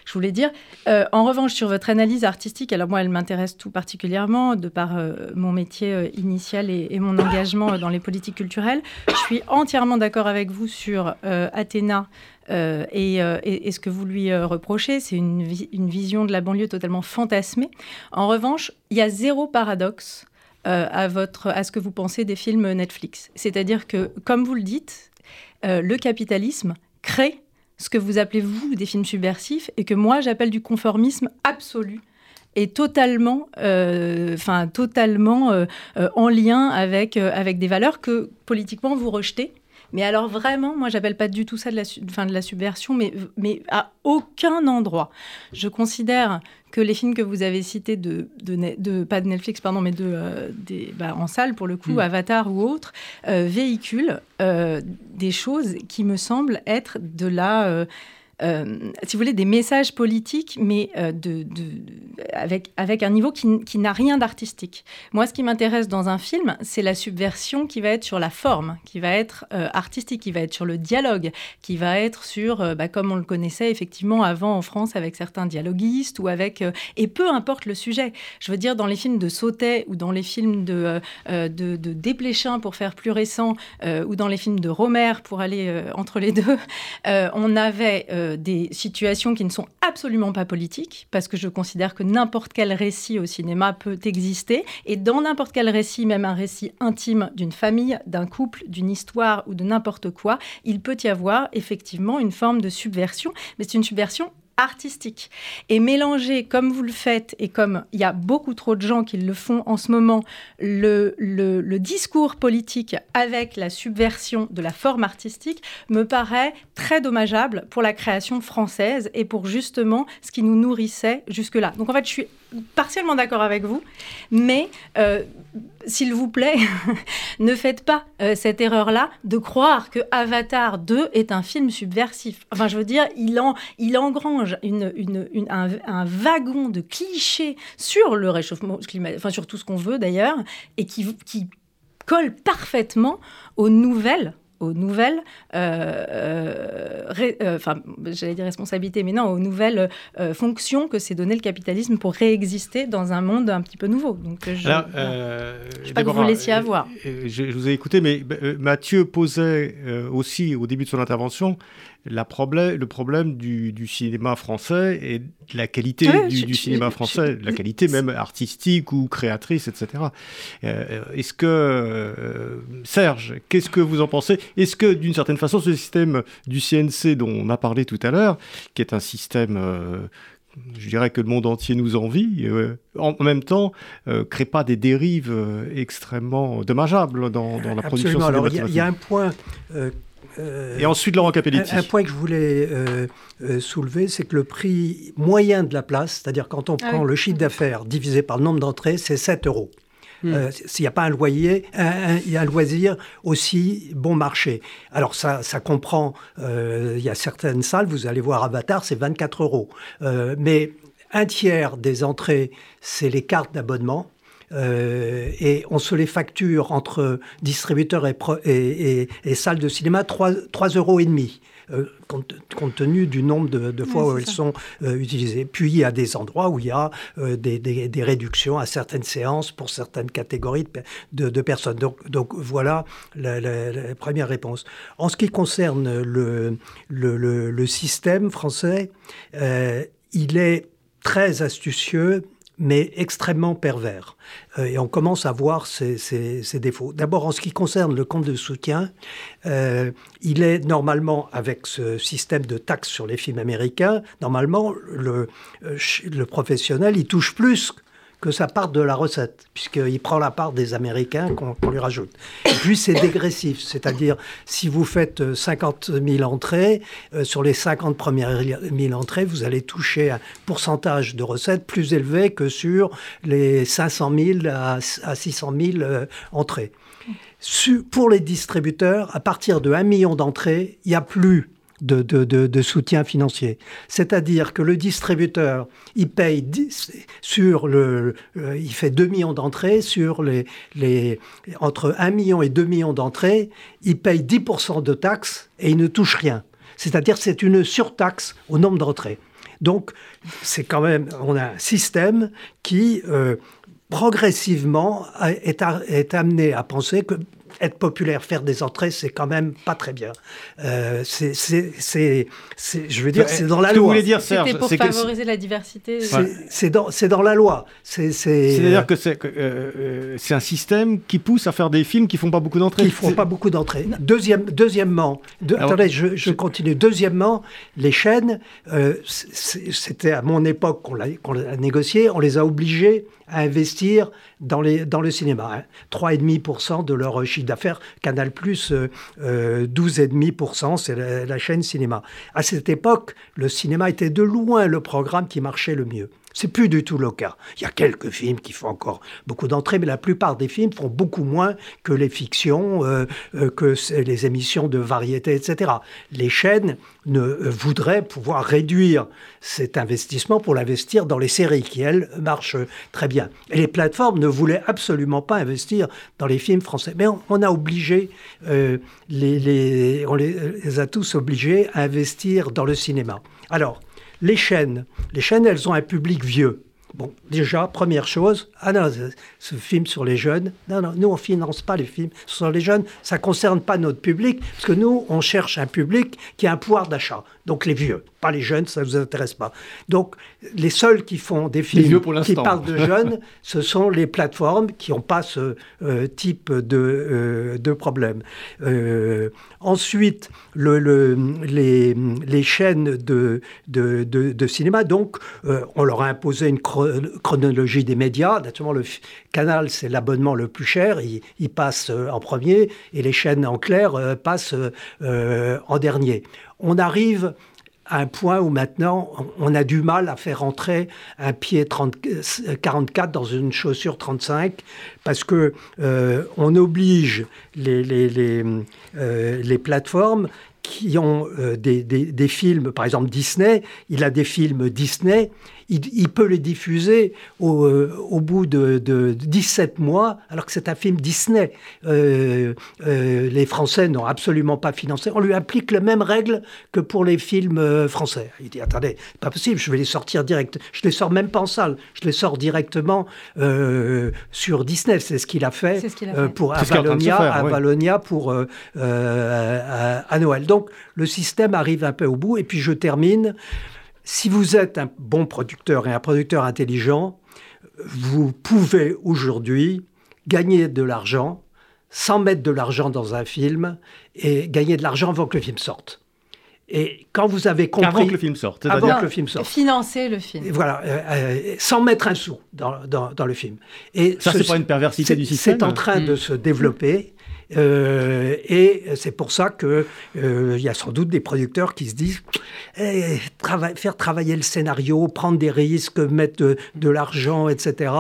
je voulais dire. en revanche, sur votre analyse artistique, alors moi, elle m'intéresse tout particulièrement, de par mon métier initial et, mon engagement dans les politiques culturelles. Je suis entièrement d'accord avec vous sur Athéna, et, ce que vous lui reprochez, c'est une, vision de la banlieue totalement fantasmée. En revanche, il y a zéro paradoxe à, votre, à ce que vous pensez des films Netflix. C'est-à-dire que, comme vous le dites, le capitalisme crée ce que vous appelez, vous, des films subversifs, et que moi, j'appelle du conformisme absolu et totalement, enfin totalement en lien avec, avec des valeurs que politiquement vous rejetez mais alors vraiment, moi, j'appelle pas du tout ça de la, fin, de la subversion, mais, mais à aucun endroit. Je considère que les films que vous avez cités de, de, pas de Netflix, pardon, mais de, euh, des, bah, en salle pour le coup, mm. Avatar ou autres, euh, véhiculent euh, des choses qui me semblent être de la si vous voulez, des messages politiques, mais de, avec, un niveau qui, n'a rien d'artistique. Moi, ce qui m'intéresse dans un film, c'est la subversion qui va être sur la forme, qui va être artistique, qui va être sur le dialogue, qui va être sur, bah, comme on le connaissait effectivement avant en France avec certains dialoguistes ou avec... et peu importe le sujet. Je veux dire, dans les films de Sautet ou dans les films de, de, pour faire plus récent, ou dans les films de Romer, pour aller entre les deux, on avait des situations qui ne sont absolument pas politiques, parce que je considère que n'importe quel récit au cinéma peut exister, et dans n'importe quel récit, même un récit intime d'une famille, d'un couple, d'une histoire ou de n'importe quoi, il peut y avoir effectivement une forme de subversion, mais c'est une subversion artistique. Et mélanger, comme vous le faites, et comme il y a beaucoup trop de gens qui le font en ce moment, le, le, discours politique avec la subversion de la forme artistique, me paraît très dommageable pour la création française et pour justement ce qui nous nourrissait jusque-là. Donc en fait, je suis partiellement d'accord avec vous, mais euh, s'il vous plaît, ne faites pas euh, cette erreur-là de croire que Avatar 2 est un film subversif. Enfin, je veux dire, il, en, il engrange une, une, un, wagon de clichés sur le réchauffement climatique, enfin sur tout ce qu'on veut d'ailleurs, et qui, qui colle parfaitement aux nouvelles aux nouvelles, euh, euh, euh, enfin, j'allais dire responsabilités, mais non, aux nouvelles fonctions que s'est donné le capitalisme pour réexister dans un monde un petit peu nouveau. Donc, je ne sais pas que vous laissiez avoir. Je, je, vous ai écouté, mais Mathieu posait aussi au début de son intervention la problème, le problème du, cinéma français et de la qualité du, cinéma français, la qualité même artistique ou créatrice, etc. Euh, est-ce que, euh, Serge, qu'est-ce que vous en pensez? Est-ce que, d'une certaine façon, ce système du CNC dont on a parlé tout à l'heure, qui est un système euh, je dirais que le monde entier nous envie, en même temps, ne crée pas des dérives extrêmement dommageables dans, la production cinématographique? Il y, a un point et ensuite, Laurent Capelletti. Un, point que je voulais euh, euh, soulever, c'est que le prix moyen de la place, c'est-à-dire quand on ah prend le chiffre d'affaires divisé par le nombre d'entrées, c'est 7 euros. Hmm. Euh, s'il n'y a pas un loyer, il y a un loisir aussi bon marché. Alors ça, ça comprend, il y a certaines salles, vous allez voir Avatar, c'est 24 euros. mais un tiers des entrées, c'est les cartes d'abonnement. Euh, et on se les facture entre distributeurs et, et, salles de cinéma 3,5 euros. Et demi. Euh, compte, tenu du nombre de, fois où elles sont euh, utilisées. Puis il y a des endroits où il y a des, réductions à certaines séances pour certaines catégories de, personnes. Donc, donc voilà la, première réponse. En ce qui concerne le, le, le système français, il est très astucieux mais extrêmement pervers. Euh, et on commence à voir ses, défauts. D'abord, en ce qui concerne le compte de soutien, euh, il est normalement, avec ce système de taxes sur les films américains, normalement, le, euh, le professionnel, il touche plus que ça parte de la recette, puisqu'il prend la part des Américains qu'on lui rajoute. Et puis c'est dégressif, c'est-à-dire si vous faites 50 euh, 000 entrées, euh, sur les 50 premières 000 entrées, vous allez toucher un pourcentage de recettes plus élevé que sur les 500 000 à, 600 000 euh, entrées. pour les distributeurs, à partir de 1 million d'entrées, il n'y a plus de, soutien financier. C'est-à-dire que le distributeur, il paye sur le, euh, il fait 2 millions d'entrées sur les, les, entre 1 million et 2 millions d'entrées, il paye 10% de taxes et il ne touche rien. C'est-à-dire c'est une surtaxe au nombre d'entrées. Donc c'est quand même, on a un système qui euh, progressivement est, est amené à penser que être populaire, faire des entrées, c'est quand même pas très bien. Euh, c'est, je veux dire, c'est dans la loi. dire, C'était pour favoriser la diversité. C'est dans, dans la loi. C'est, C'est-à-dire que c'est, euh, euh, c'est un système qui pousse à faire des films qui font pas beaucoup d'entrées. Qui font pas beaucoup d'entrées. Deuxième, deuxièmement, attendez, je, je, continue. Deuxièmement, les chaînes, euh, c'était à mon époque qu'on l'a, qu'on l'a négocié, on les a obligés à investir dans, les, dans le cinéma. Hein. 3,5% de leur chiffre d'affaires. Canal+, euh, 12,5%, c'est la, chaîne cinéma. À cette époque, le cinéma était de loin le programme qui marchait le mieux. C'est plus du tout le cas. Il y a quelques films qui font encore beaucoup d'entrées, mais la plupart des films font beaucoup moins que les fictions, euh, euh, que les émissions de variété, etc. Les chaînes ne euh, voudraient pouvoir réduire cet investissement pour l'investir dans les séries qui, elles, marchent très bien. Et les plateformes ne voulaient absolument pas investir dans les films français. Mais on, a obligé, les, on les a tous obligés à investir dans le cinéma. Alors, les chaînes, les chaînes, elles ont un public vieux. Bon, déjà, première chose, ah non, ce, film sur les jeunes, non, non, nous, on finance pas les films sur les jeunes, ça concerne pas notre public, parce que nous, on cherche un public qui a un pouvoir d'achat, donc les vieux, pas les jeunes, ça ne vous intéresse pas. Donc, les seuls qui font des films qui parlent de jeunes, ce sont les plateformes qui n'ont pas ce euh, type de, euh, de problème. Euh, ensuite, le, les, les, chaînes de, de, de cinéma, donc, on leur a imposé une chronologie des médias. Naturellement, le canal, c'est l'abonnement le plus cher. Il, passe euh, en premier et les chaînes en clair euh, passent euh, en dernier. On arrive à un point où maintenant on a du mal à faire entrer un pied 30, 44 dans une chaussure 35 parce que on oblige les, les, les, plateformes qui ont des, des, films, par exemple Disney, il a des films Disney il, peut les diffuser au, euh, bout de, 17 mois, alors que c'est un film Disney. Euh, euh, les Français n'ont absolument pas financé. On lui applique les mêmes règles que pour les films français. Il dit attendez, pas possible, je vais les sortir direct. Je les sors même pas en salle, je les sors directement sur Disney. C'est ce qu'il a fait, pour Avalonia, pour à Noël. Donc le système arrive un peu au bout. Et puis je termine si vous êtes un bon producteur et un producteur intelligent, vous pouvez aujourd'hui gagner de l'argent sans mettre de l'argent dans un film et gagner de l'argent avant que le film sorte. Et quand vous avez compris... Avant que le film sorte. Avant que le film sorte. Financer le film. voilà, euh, euh, sans mettre un sou dans, dans, le film. Et ça, c'est pas une perversité du système C'est en train de mm. se développer. Euh, et c'est pour ça qu'il euh, y a sans doute des producteurs qui se disent eh, faire travailler le scénario, prendre des risques, mettre de, l'argent, etc.,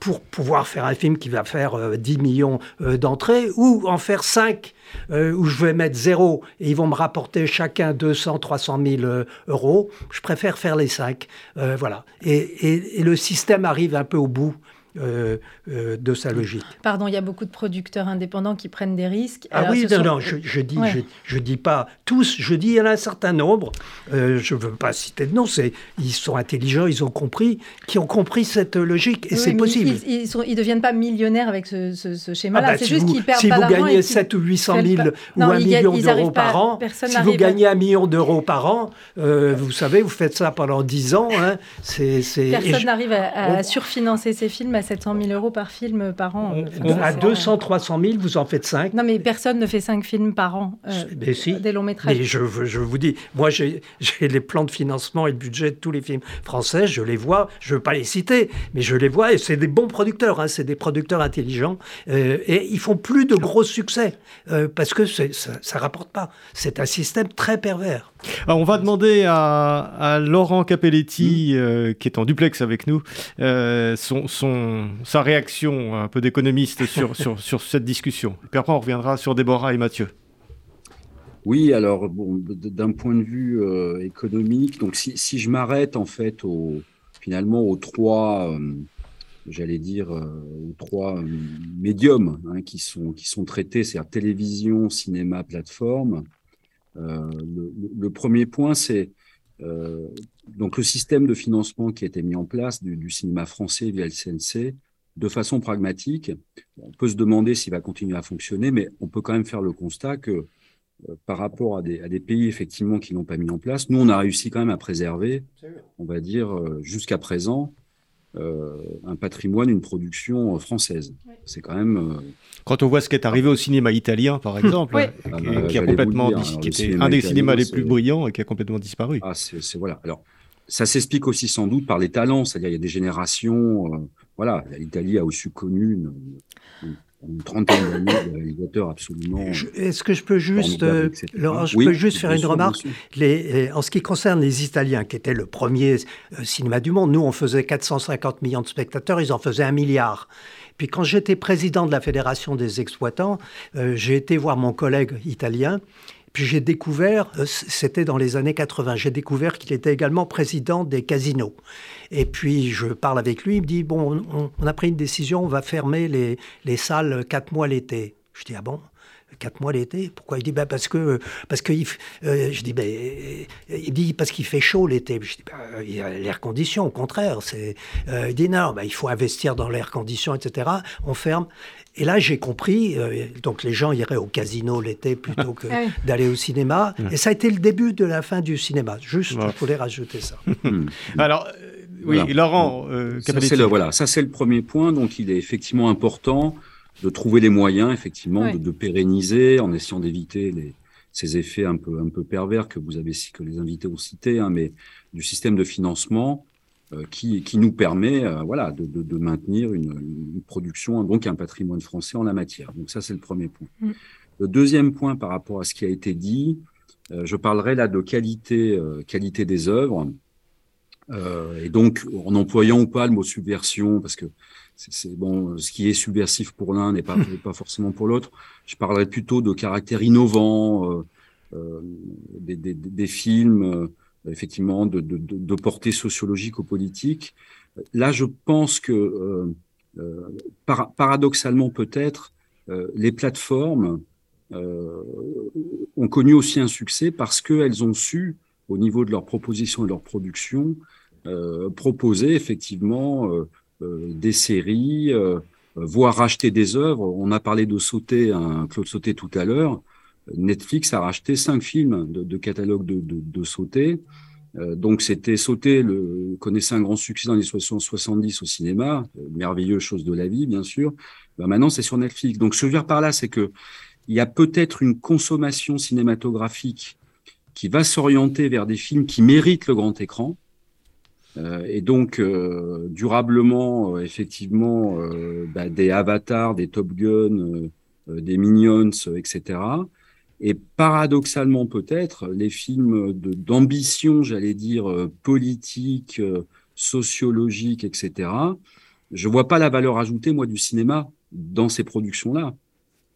pour pouvoir faire un film qui va faire 10 euh, millions d'entrées, ou en faire 5 où je vais mettre zéro et ils vont me rapporter chacun 200, 300 000 euros, je préfère faire les 5. voilà. et, le système arrive un peu au bout euh, euh, de sa logique. Pardon, il y a beaucoup de producteurs indépendants qui prennent des risques. Ah oui, non, non, je, je dis, je, dis pas tous, je dis il y en a un certain nombre. Euh, je ne veux pas citer de nom, c'est ils sont intelligents, ils ont compris, qui ont compris cette logique et c'est possible. Ils, ne deviennent pas millionnaires avec ce, schéma-là. Ah bah, c'est juste qu'ils perdent si pas vous gagnez 7 ou 800 000 ou 1 million d'euros par an, si vous gagnez 1 million d'euros par an, vous savez, vous faites ça pendant 10 ans. Hein, Personne n'arrive à, surfinancer ses films à 700 000 euros par film par an. à 200, 300 000, vous en faites 5. Non, mais personne ne fait 5 films par an. Euh, mais si. Des longs métrages. Mais je, je vous dis, moi, j'ai les plans de financement et le budget de tous les films français, je les vois, je ne veux pas les citer, mais je les vois, et c'est des bons producteurs, hein, c'est des producteurs intelligents, euh, et ils font plus de gros succès, euh, parce que ça ne rapporte pas. C'est un système très pervers. on va demander à, Laurent Capelletti, mm. qui est en duplex avec nous, son, son, sa réaction un peu d'économiste sur, sur, sur, cette discussion. Et puis après, on reviendra sur Déborah et Mathieu. Oui, alors bon, d'un point de vue euh, économique, donc si, si je m'arrête en fait au, finalement aux trois, euh, j'allais dire euh, aux trois médiums hein, qui sont qui sont traités, c'est-à-dire télévision, cinéma, plateforme. Le, le, premier point, c'est donc le système de financement qui a été mis en place du, du cinéma français via le CNC de façon pragmatique. On peut se demander s'il va continuer à fonctionner, mais on peut quand même faire le constat que euh, par rapport à des, à des, pays effectivement qui n'ont pas mis en place, nous on a réussi quand même à préserver, on va dire euh, jusqu'à présent, euh, un patrimoine, une production française. C'est quand même. Quand on voit ce qui est arrivé au cinéma italien, par exemple, ah bah, qui, a complètement, qui était un des cinémas les plus brillants et qui a complètement disparu. Ah, c'est voilà. Alors, ça s'explique aussi sans doute par les talents, c'est-à-dire il y a des générations voilà, l'Italie a aussi connu une trentaine d'années de réalisateurs absolument. Est-ce que je peux juste, euh, Laurent, je peux juste faire une remarque les, En ce qui concerne les Italiens, qui étaient le premier euh, cinéma du monde, nous, on faisait 450 millions de spectateurs, ils en faisaient un milliard. Puis quand j'étais président de la Fédération des exploitants, euh, j'ai été voir mon collègue italien j'ai découvert, euh, c'était dans les années 80, j'ai découvert qu'il était également président des casinos. Et puis je parle avec lui, il me dit, bon, on, a pris une décision, on va fermer les, les salles quatre mois l'été. Je dis, ah bon quatre mois l'été? Pourquoi? Il dit ben parce que parce que euh, je dis ben il dit parce qu'il fait chaud l'été. Je dis ben, il y a l'air condition. Au contraire, c'est il dit non, ben, il faut investir dans l'air condition, etc. On ferme. Et là, j'ai compris, euh, donc les gens iraient au casino l'été plutôt que ah d'aller au cinéma. Et ça a été le début de la fin du cinéma. Juste, je voulais rajouter ça. Alors, oui, Laurent, ça, c'est le, voilà, ça c'est le premier point. Donc, il est effectivement important de trouver les moyens, effectivement, de, de, pérenniser en essayant d'éviter les, ces effets un peu, un peu pervers que vous avez, que les invités ont cités, hein, mais du système de financement. euh, qui, qui nous permet, euh, voilà, de, de, de maintenir une, une, production, donc un patrimoine français en la matière. Donc ça, c'est le premier point. Mm. Le deuxième point par rapport à ce qui a été dit, euh, je parlerai là de qualité, qualité des œuvres. et donc, en employant ou pas le mot subversion, parce que c'est bon, ce qui est subversif pour l'un n'est pas, pas forcément pour l'autre. Je parlerai plutôt de caractère innovant euh, euh des, des, des, films, euh, effectivement, de, de, de, portée sociologique ou politique. Là, je pense que euh, euh par, paradoxalement peut-être, les plateformes ont connu aussi un succès parce qu'elles ont su, au niveau de leur proposition et de leur production, proposer effectivement euh, des séries, euh, voire racheter des œuvres. On a parlé de Sauter, un Claude Sauté tout à l'heure. Netflix a racheté cinq films de, catalogue de, de, de Sauté. Euh, donc c'était Sauté, le, connaissait un grand succès dans les 70 au cinéma, merveilleuse chose de la vie bien sûr. Ben maintenant c'est sur Netflix. Donc ce que je veux dire par là, c'est que il y a peut-être une consommation cinématographique qui va s'orienter vers des films qui méritent le grand écran, euh, et donc, euh, durablement, euh, effectivement, bah, des avatars, des Top Gun, des Minions, etc. Et paradoxalement, peut-être, les films d'ambition, j'allais dire, politique, sociologique, etc., je vois pas la valeur ajoutée, moi, du cinéma dans ces productions-là.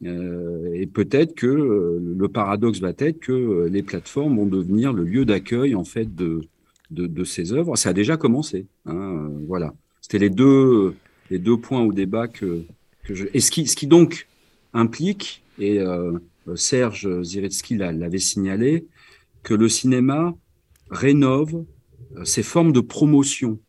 Euh, et peut-être que le paradoxe va être que les plateformes vont devenir le lieu d'accueil en fait de, de, de ces œuvres. Ça a déjà commencé. Hein, euh, voilà. C'était les deux, les deux points au débat que, que je. Et ce qui, ce qui donc implique, et euh, Serge Ziretsky l'avait signalé, que le cinéma rénove euh, ses formes de promotion.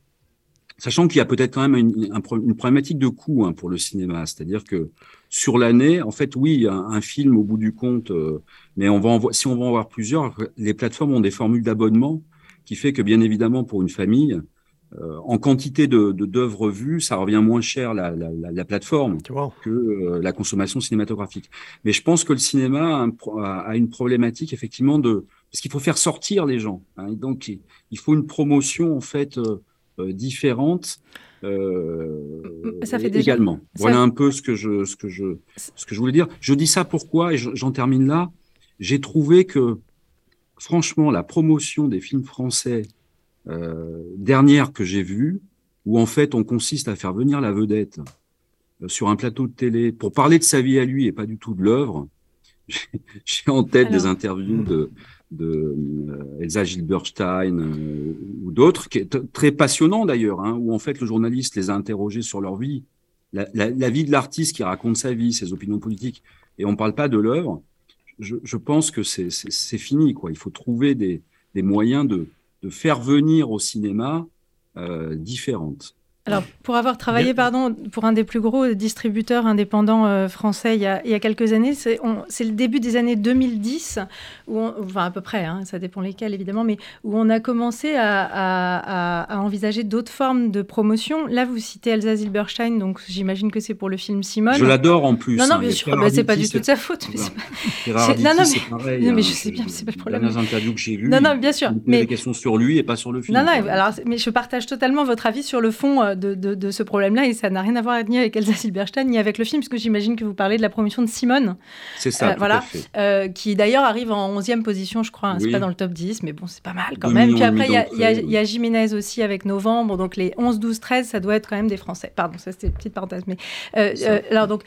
Sachant qu'il y a peut-être quand même une, problématique de coût hein, pour le cinéma, c'est-à-dire que sur l'année, en fait, oui, un, film au bout du compte, euh, mais on va si on va en voir plusieurs, les plateformes ont des formules d'abonnement qui fait que bien évidemment pour une famille, euh, en quantité de d'œuvres vues, ça revient moins cher la, la, la, plateforme que euh, la consommation cinématographique. Mais je pense que le cinéma a, a une problématique effectivement de parce qu'il faut faire sortir les gens. Hein, donc il faut une promotion en fait euh, euh différente. ça fait également. Voilà un peu ce que je ce que je ce que je voulais dire. Je dis ça pourquoi et j'en termine là. J'ai trouvé que franchement, la promotion des films français euh, dernière que j'ai vue, où en fait on consiste à faire venir la vedette euh, sur un plateau de télé pour parler de sa vie à lui et pas du tout de l'œuvre. J'ai en tête des interviews de, de euh, Elsa Gilberstein euh, ou d'autres, qui est très passionnant d'ailleurs, hein, où en fait le journaliste les a interrogés sur leur vie, la, la, la vie de l'artiste qui raconte sa vie, ses opinions politiques, et on parle pas de l'œuvre je, je, pense que c'est fini. Quoi. Il faut trouver des, des moyens de, de, faire venir au cinéma euh, différentes. Alors, pour avoir travaillé pardon, pour un des plus gros distributeurs indépendants euh, français il y, a, il y, a, quelques années, c'est le début des années 2010, où on, enfin à peu près, hein, ça dépend lesquels évidemment, mais où on a commencé à, à, à envisager d'autres formes de promotion. Là, vous citez Elsa Zilberstein, donc j'imagine que c'est pour le film Simone. Je l'adore en plus. Non, non, hein, bien sûr, bah, c'est pas du tout de sa faute. Mais pas... non, non, mais, pareil, non, mais je sais bien, c'est pas le problème. Les interviews que j'ai vues, non, non, bien sûr, mais des questions sur lui et pas sur le film. Non, non, alors, mais je partage totalement votre avis sur le fond euh, de, de, ce problème-là et ça n'a rien à voir ni avec Elsa Silberstein ni avec le film, puisque j'imagine que vous parlez de la promotion de Simone. C'est ça, voilà, qui d'ailleurs arrive en 11e position, je crois. Hein, c'est pas dans le top 10, mais bon, c'est pas mal quand même. Puis après, il y, y, a Jiménez aussi avec Novembre, donc les 11, 12, 13, ça doit être quand même des Français. Pardon, ça c'était une petite parenthèse. Mais, alors, donc,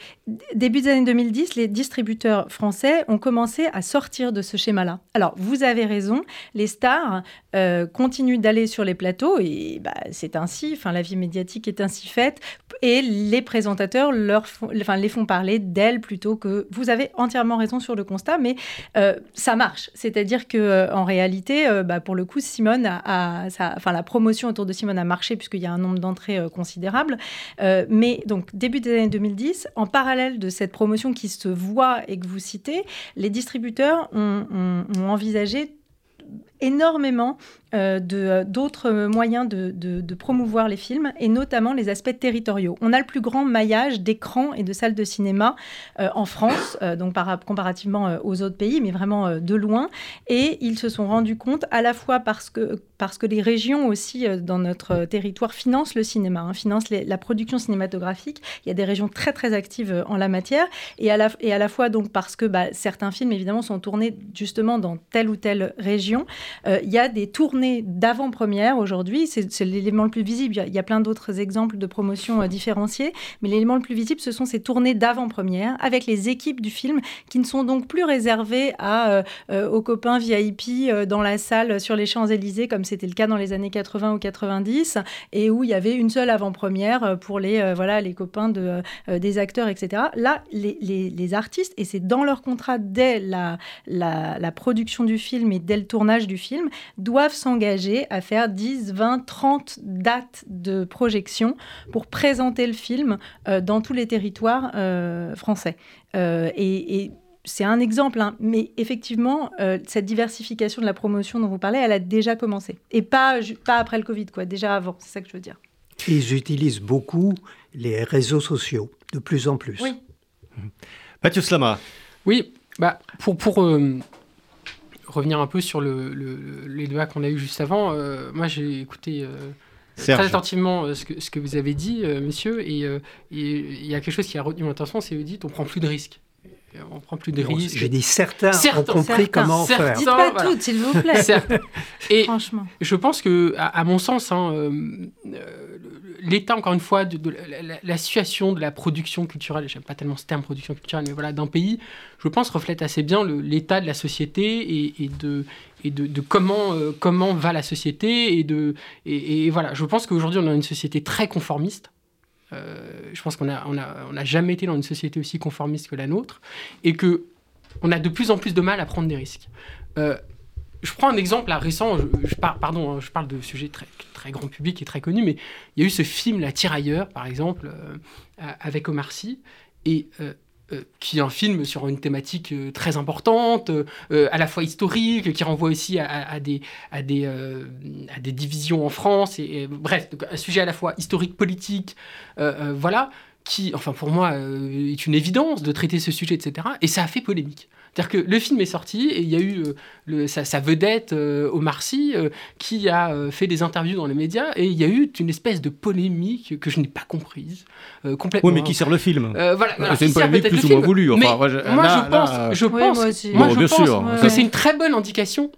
début des années 2010, les distributeurs français ont commencé à sortir de ce schéma-là. Alors, vous avez raison, les stars euh, continuent d'aller sur les plateaux et bah, c'est ainsi, enfin, la vie médiatique est ainsi faite et les présentateurs leur font, enfin, les font parler d'elles plutôt que. Vous avez entièrement raison sur le constat, mais euh, ça marche. C'est-à-dire que euh, en réalité, bah, pour le coup, Simone a, enfin, la promotion autour de Simone a marché puisqu'il y a un nombre d'entrées considérable. mais donc, début des années 2010, en parallèle de cette promotion qui se voit et que vous citez, les distributeurs ont, ont envisagé énormément euh, euh, d'autres moyens de, promouvoir les films, et notamment les aspects territoriaux. On a le plus grand maillage d'écrans et de salles de cinéma euh, en France, donc par, comparativement aux autres pays, mais vraiment de loin. Et ils se sont rendus compte, à la fois parce que, parce que les régions aussi dans notre territoire financent le cinéma, hein, financent la production cinématographique. Il y a des régions très très actives en la matière, et à la, et à la fois donc parce que bah, certains films évidemment sont tournés justement dans telle ou telle région. Il y a des tournées d'avant-première aujourd'hui, c'est l'élément le plus visible. Il y a, plein d'autres exemples de promotion euh, différenciées, mais l'élément le plus visible, ce sont ces tournées d'avant-première avec les équipes du film qui ne sont donc plus réservées euh, euh, aux copains VIP dans la salle sur les Champs-Élysées, comme c'était le cas dans les années 80 ou 90, et où il y avait une seule avant-première pour les, voilà, les copains de, des acteurs, etc. Là, les, artistes, et c'est dans leur contrat dès la production du film et dès le tournage du film, doivent s'engager à faire 10, 20, 30 dates de projection pour présenter le film euh, dans tous les territoires euh, français. Euh, et, c'est un exemple, hein, mais effectivement, cette diversification de la promotion dont vous parlez, elle a déjà commencé. Et pas, pas après le Covid, quoi, déjà avant, c'est ça que je veux dire. Ils utilisent beaucoup les réseaux sociaux, de plus en plus. Oui. Mathieu Slama. Oui, bah, pour, pour revenir un peu sur le, les débats qu'on a eu juste avant, euh, moi j'ai écouté euh, très attentivement euh, ce, que, ce que vous avez dit, monsieur, et il y a quelque chose qui a retenu mon attention, c'est vous dites on prend plus de risques. On prend plus de risques. J'ai dit certains, ont compris comment faire. Dites pas tout, s'il vous plaît. Et Franchement. Je pense que, à, mon sens, hein, l'état, encore une fois, de, la, situation de la production culturelle, j'aime pas tellement ce terme production culturelle, mais voilà, d'un pays, je pense, reflète assez bien l'état de la société et, de, et de, comment, euh, comment va la société. Et, de, et, voilà, je pense qu'aujourd'hui, on a une société très conformiste. Euh, je pense qu'on n'a on a, on a jamais été dans une société aussi conformiste que la nôtre et que on a de plus en plus de mal à prendre des risques. Euh, je prends un exemple récent, je, pardon, hein, je parle de sujets très, très grand public et très connus, mais il y a eu ce film La Tirailleur, par exemple, euh, avec Omar Sy, et euh, qui est un film sur une thématique très importante, à la fois historique, qui renvoie aussi à des divisions en France, et, bref, un sujet à la fois historique, politique, voilà, qui, enfin pour moi, est une évidence de traiter ce sujet, etc. Et ça a fait polémique. C'est-à-dire que le film est sorti et il y a eu euh, le, sa, vedette euh, Omar Sy euh, qui a fait des interviews dans les médias et il y a eu une espèce de polémique que je n'ai pas comprise complètement. Oui, mais qui sert le film voilà, C'est une polémique plus ou moins voulue. Enfin, moi, je pense, je pense, moi, je pense que c'est une très bonne indication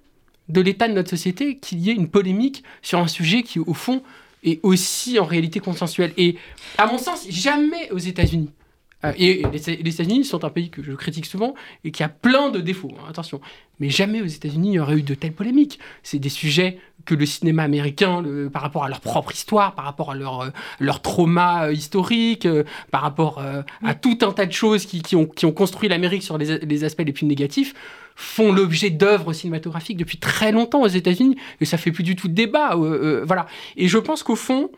de l'état de notre société qu'il y ait une polémique sur un sujet qui, au fond, est aussi en réalité consensuel. Et à mon sens, jamais aux États-Unis, euh, et les, États-Unis sont un pays que je critique souvent et qui a plein de défauts, hein, attention. Mais jamais aux États-Unis il y aurait eu de telles polémiques. C'est des sujets que le cinéma américain, par rapport à leur propre histoire, par rapport à leur, euh, leur trauma euh, historique, par rapport à tout un tas de choses qui, qui, ont, qui ont, construit l'Amérique sur les, les, aspects les plus négatifs, font l'objet d'œuvres cinématographiques depuis très longtemps aux États-Unis. Et ça fait plus du tout de débat. voilà. Et je pense qu'au fond,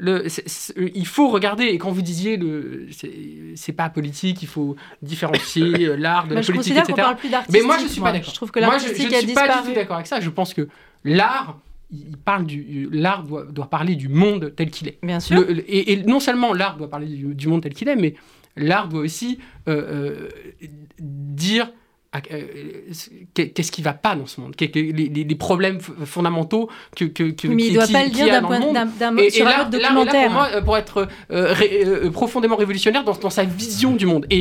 il faut regarder, et quand vous disiez, le, c'est pas politique, il faut différencier euh, l'art de la politique, etc. Parle plus mais moi, je suis pas d'accord. Je trouve que moi, je, je ne suis pas du tout d'accord avec ça. Je pense que l'art, il parle du l'art doit, doit, parler du monde tel qu'il est. Bien sûr. et, non seulement l'art doit parler du, monde tel qu'il est, mais l'art doit aussi euh, euh, dire qu'est-ce qui va pas dans ce monde? Les, problèmes fondamentaux que, que, que mais il ne doit pas le dire d'un point d'un sur un documentaire. pour moi, pour être profondément révolutionnaire dans, dans, sa vision du monde. Et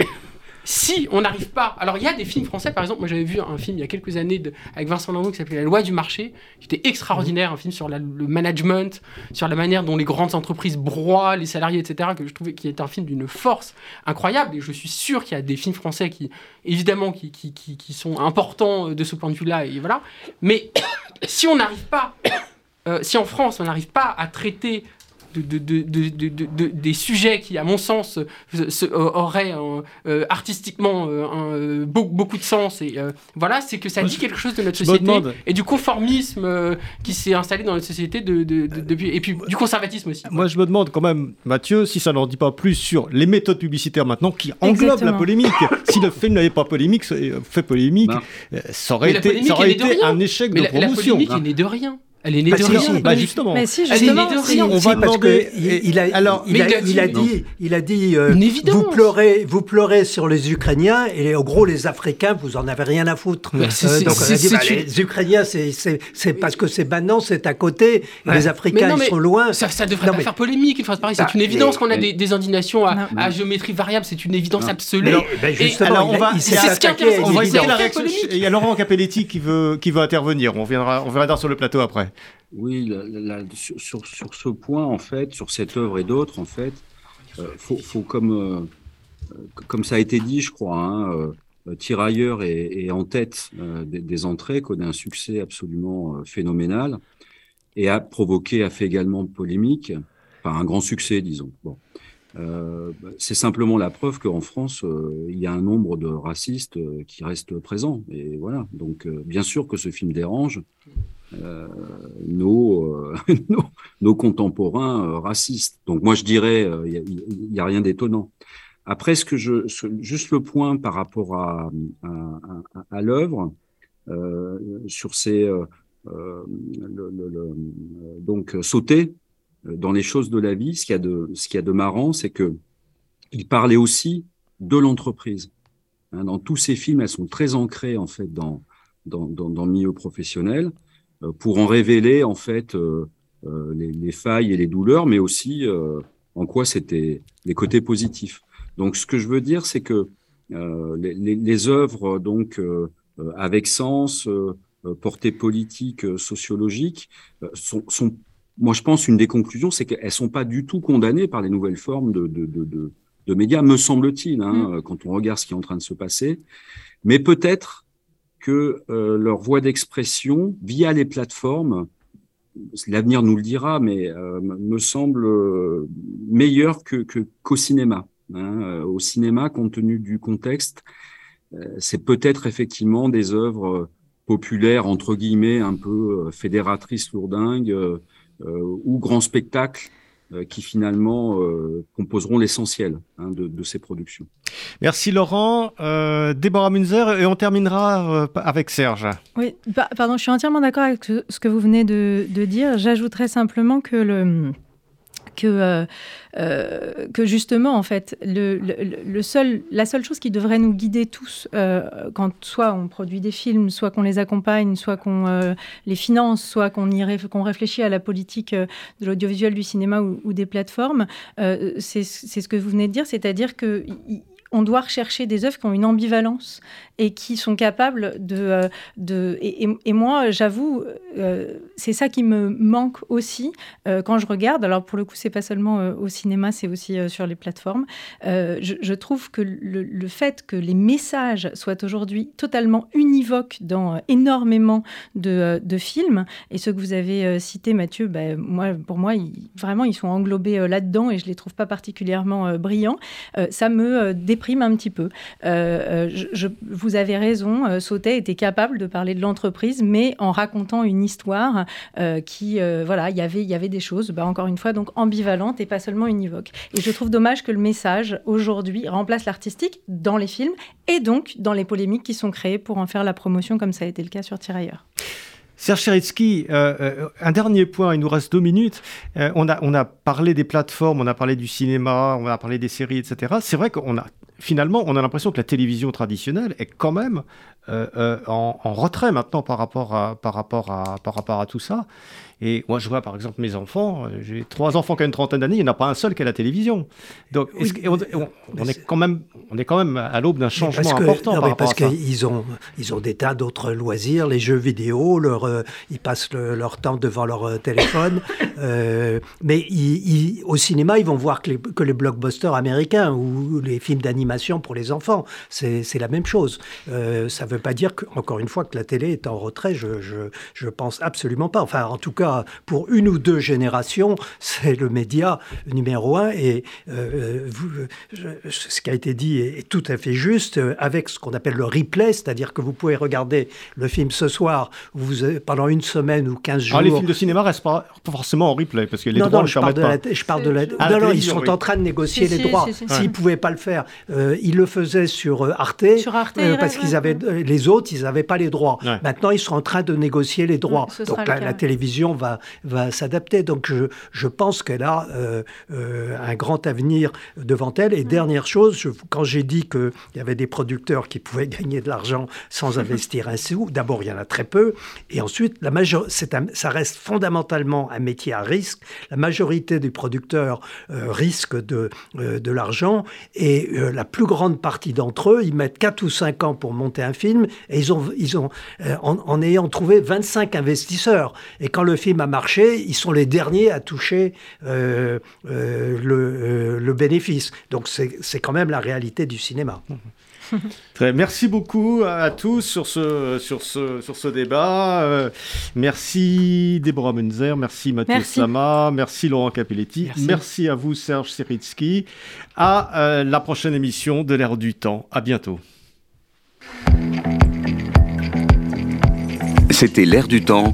si on n'arrive pas. Alors, il y a des films français, par exemple, moi j'avais vu un film il y a quelques années avec Vincent Landon qui s'appelait La loi du marché, qui était extraordinaire, un film sur le management, sur la manière dont les grandes entreprises broient les salariés, etc., que je trouvais qui est un film d'une force incroyable. Et je suis sûr qu'il y a des films français qui, évidemment, qui, sont importants de ce point de vue-là, et voilà. Mais si on n'arrive pas. Euh, si en France on n'arrive pas à traiter de, des sujets qui, à mon sens, auraient euh, artistiquement euh, beaucoup, de sens. Et euh, voilà, c'est que ça dit quelque chose de notre société et du conformisme qui s'est installé dans notre société depuis, et puis du conservatisme aussi. Moi, je me demande quand même, Mathieu, si ça n'en dit pas plus sur les méthodes publicitaires maintenant qui englobent la polémique. si le film n'avait pas polémique, fait polémique, ben. ça aurait été, ça aurait été un échec de promotion. La polémique est née de rien. Elle est née bah, de rien. Bah, justement. Mais si, justement. Elle est née de rien. On va parce que il, a, alors, il, a, il, a, dit, il a dit, euh, vous pleurez, vous pleurez sur les Ukrainiens et en gros les Africains, vous en avez rien à foutre. Euh, donc on a dit, bah, les Ukrainiens, c'est parce que c'est maintenant, c'est à côté. Les Africains, ils sont loin. Ça, ça devrait pas faire polémique. Enfin, pareil, c'est bah, une évidence qu'on a des, indignations à, géométrie variable. C'est une évidence absolue. alors, on va, c'est ce qui est On va essayer la réaction. Il y a Laurent Capelletti qui veut qui veut intervenir. On viendra, on verra sur le plateau après. Oui, sur, ce point, en fait, sur cette œuvre et d'autres, en fait, euh, faut, comme, euh, comme ça a été dit, je crois, hein, euh, Tirailleur est, en tête des, entrées, connaît un succès absolument phénoménal et a provoqué, a fait également polémique, enfin un grand succès, disons. Bon. c'est simplement la preuve qu'en France, il y a un nombre de racistes qui restent présents. Et voilà. Donc, bien sûr que ce film dérange, euh, nos, euh, nos, nos, contemporains euh, racistes. Donc moi je dirais, il n'y a, rien d'étonnant. Après, ce que je, juste le point par rapport à, à, à, l'œuvre, sur ces le, le, donc sauter dans les choses de la vie, ce qu'il y a de ce qu'il y a de marrant, c'est que il parlait aussi de l'entreprise. Hein, dans tous ces films, elles sont très ancrées en fait dans dans, dans, dans le milieu professionnel. Euh, pour en révéler en fait euh, euh, les, les, failles et les douleurs, mais aussi en quoi c'était les côtés positifs. Donc, ce que je veux dire, c'est que les, les, les, œuvres donc avec sens, portée politique, sociologique, sont, sont, moi je pense une des conclusions, c'est qu'elles sont pas du tout condamnées par les nouvelles formes de, de, de, de, de médias, me semble-t-il, hein, mmh. quand on regarde ce qui est en train de se passer. Mais peut-être que euh, leur voie d'expression via les plateformes, l'avenir nous le dira, mais euh, me semble euh, meilleure que, qu'au cinéma. Hein. Au cinéma, compte tenu du contexte, c'est peut-être effectivement des œuvres populaires entre guillemets, un peu fédératrices lourdingues ou grands spectacles euh, qui finalement euh, composeront l'essentiel hein, de, de, ces productions. Merci Laurent. Euh, Déborah Munzer, et on terminera euh, avec Serge. Oui, pardon, je suis entièrement d'accord avec ce que vous venez de, de dire. J'ajouterais simplement que le que, euh, euh, que justement, en fait, le, seul, la seule chose qui devrait nous guider tous, euh, quand soit on produit des films, soit qu'on les accompagne, soit qu'on les finance, soit qu'on qu'on réfléchit à la politique de l'audiovisuel, du cinéma ou, ou des plateformes, c'est ce que vous venez de dire, c'est-à-dire que on doit rechercher des œuvres qui ont une ambivalence et qui sont capables de... Euh, et, moi, j'avoue, euh, c'est ça qui me manque aussi euh, quand je regarde. Alors pour le coup, c'est pas seulement au cinéma, c'est aussi sur les plateformes. Je, trouve que le, fait que les messages soient aujourd'hui totalement univoques dans énormément de, films, et ceux que vous avez cités, Mathieu, ben, moi, pour moi, vraiment, ils sont englobés là-dedans et je les trouve pas particulièrement brillants. ça me déprime un petit peu. je, vous avez raison, euh, Sautet était capable de parler de l'entreprise, mais en racontant une histoire euh, qui, euh, voilà, y il y avait des choses, bah, encore une fois, donc ambivalentes et pas seulement univoques. Et je trouve dommage que le message, aujourd'hui, remplace l'artistique dans les films et donc dans les polémiques qui sont créées pour en faire la promotion, comme ça a été le cas sur Tirailleurs. Serge Cheritsky, un dernier point, il nous reste deux minutes. on, a, on a parlé des plateformes, on a parlé du cinéma, on a parlé des séries, etc. C'est vrai qu'on a finalement, on a l'impression que la télévision traditionnelle est quand même en, en, retrait maintenant par rapport à tout ça. Et moi, je vois par exemple mes enfants, euh, j'ai trois enfants qui ont une trentaine d'années, il n'y en a pas un seul qui a la télévision. Donc, on, est quand même, on est quand même à l'aube d'un changement important. Non, parce qu'ils ont, ils ont des tas d'autres loisirs, les jeux vidéo, leur, euh, ils passent leur temps devant leur euh, téléphone. mais au cinéma, ils vont voir que les, que les, blockbusters américains ou les films d'animation pour les enfants, c'est la même chose. ça ne veut pas dire, que, encore une fois, que la télé est en retrait. Je, je pense absolument pas. Enfin, en tout cas, pour une ou deux générations, c'est le média numéro un. Et euh, euh, ce qui a été dit est, tout à fait juste, euh, avec ce qu'on appelle le replay, c'est-à-dire que vous pouvez regarder le film ce soir, vous, pendant une semaine ou 15 jours. Alors les films de cinéma restent pas forcément en replay, parce que les droits non, je parle de La, je parle de la... non, non, ils sont en train de négocier les droits. S'ils ne pouvaient pas le faire, ils le faisaient sur Arte, sur Arte parce qu'ils avaient les autres, ils n'avaient pas les droits. Maintenant, ils sont en train de négocier les droits. Donc la, télévision va, va s'adapter. Donc je, je pense qu'elle a euh, euh, un grand avenir devant elle. Et dernière chose, quand j'ai dit qu'il y avait des producteurs qui pouvaient gagner de l'argent sans investir un sou, d'abord il y en a très peu, et ensuite la major un, ça reste fondamentalement un métier à risque. La majorité des producteurs euh, risquent de, de l'argent, et la plus grande partie d'entre eux, ils mettent 4 ou 5 ans pour monter un film, et ils ont, ils ont en, en ayant trouvé 25 investisseurs. Et quand le film a marché, ils sont les derniers à toucher euh, euh, euh, le, bénéfice. Donc c'est quand même la réalité du cinéma. Très, merci beaucoup à tous sur ce, sur ce, sur ce débat. merci Déborah Munzer, merci Mathieu Sama, merci Laurent Capelletti, merci. à vous Serge Siritsky. À la prochaine émission de l'ère du temps. À bientôt. C'était l'ère du temps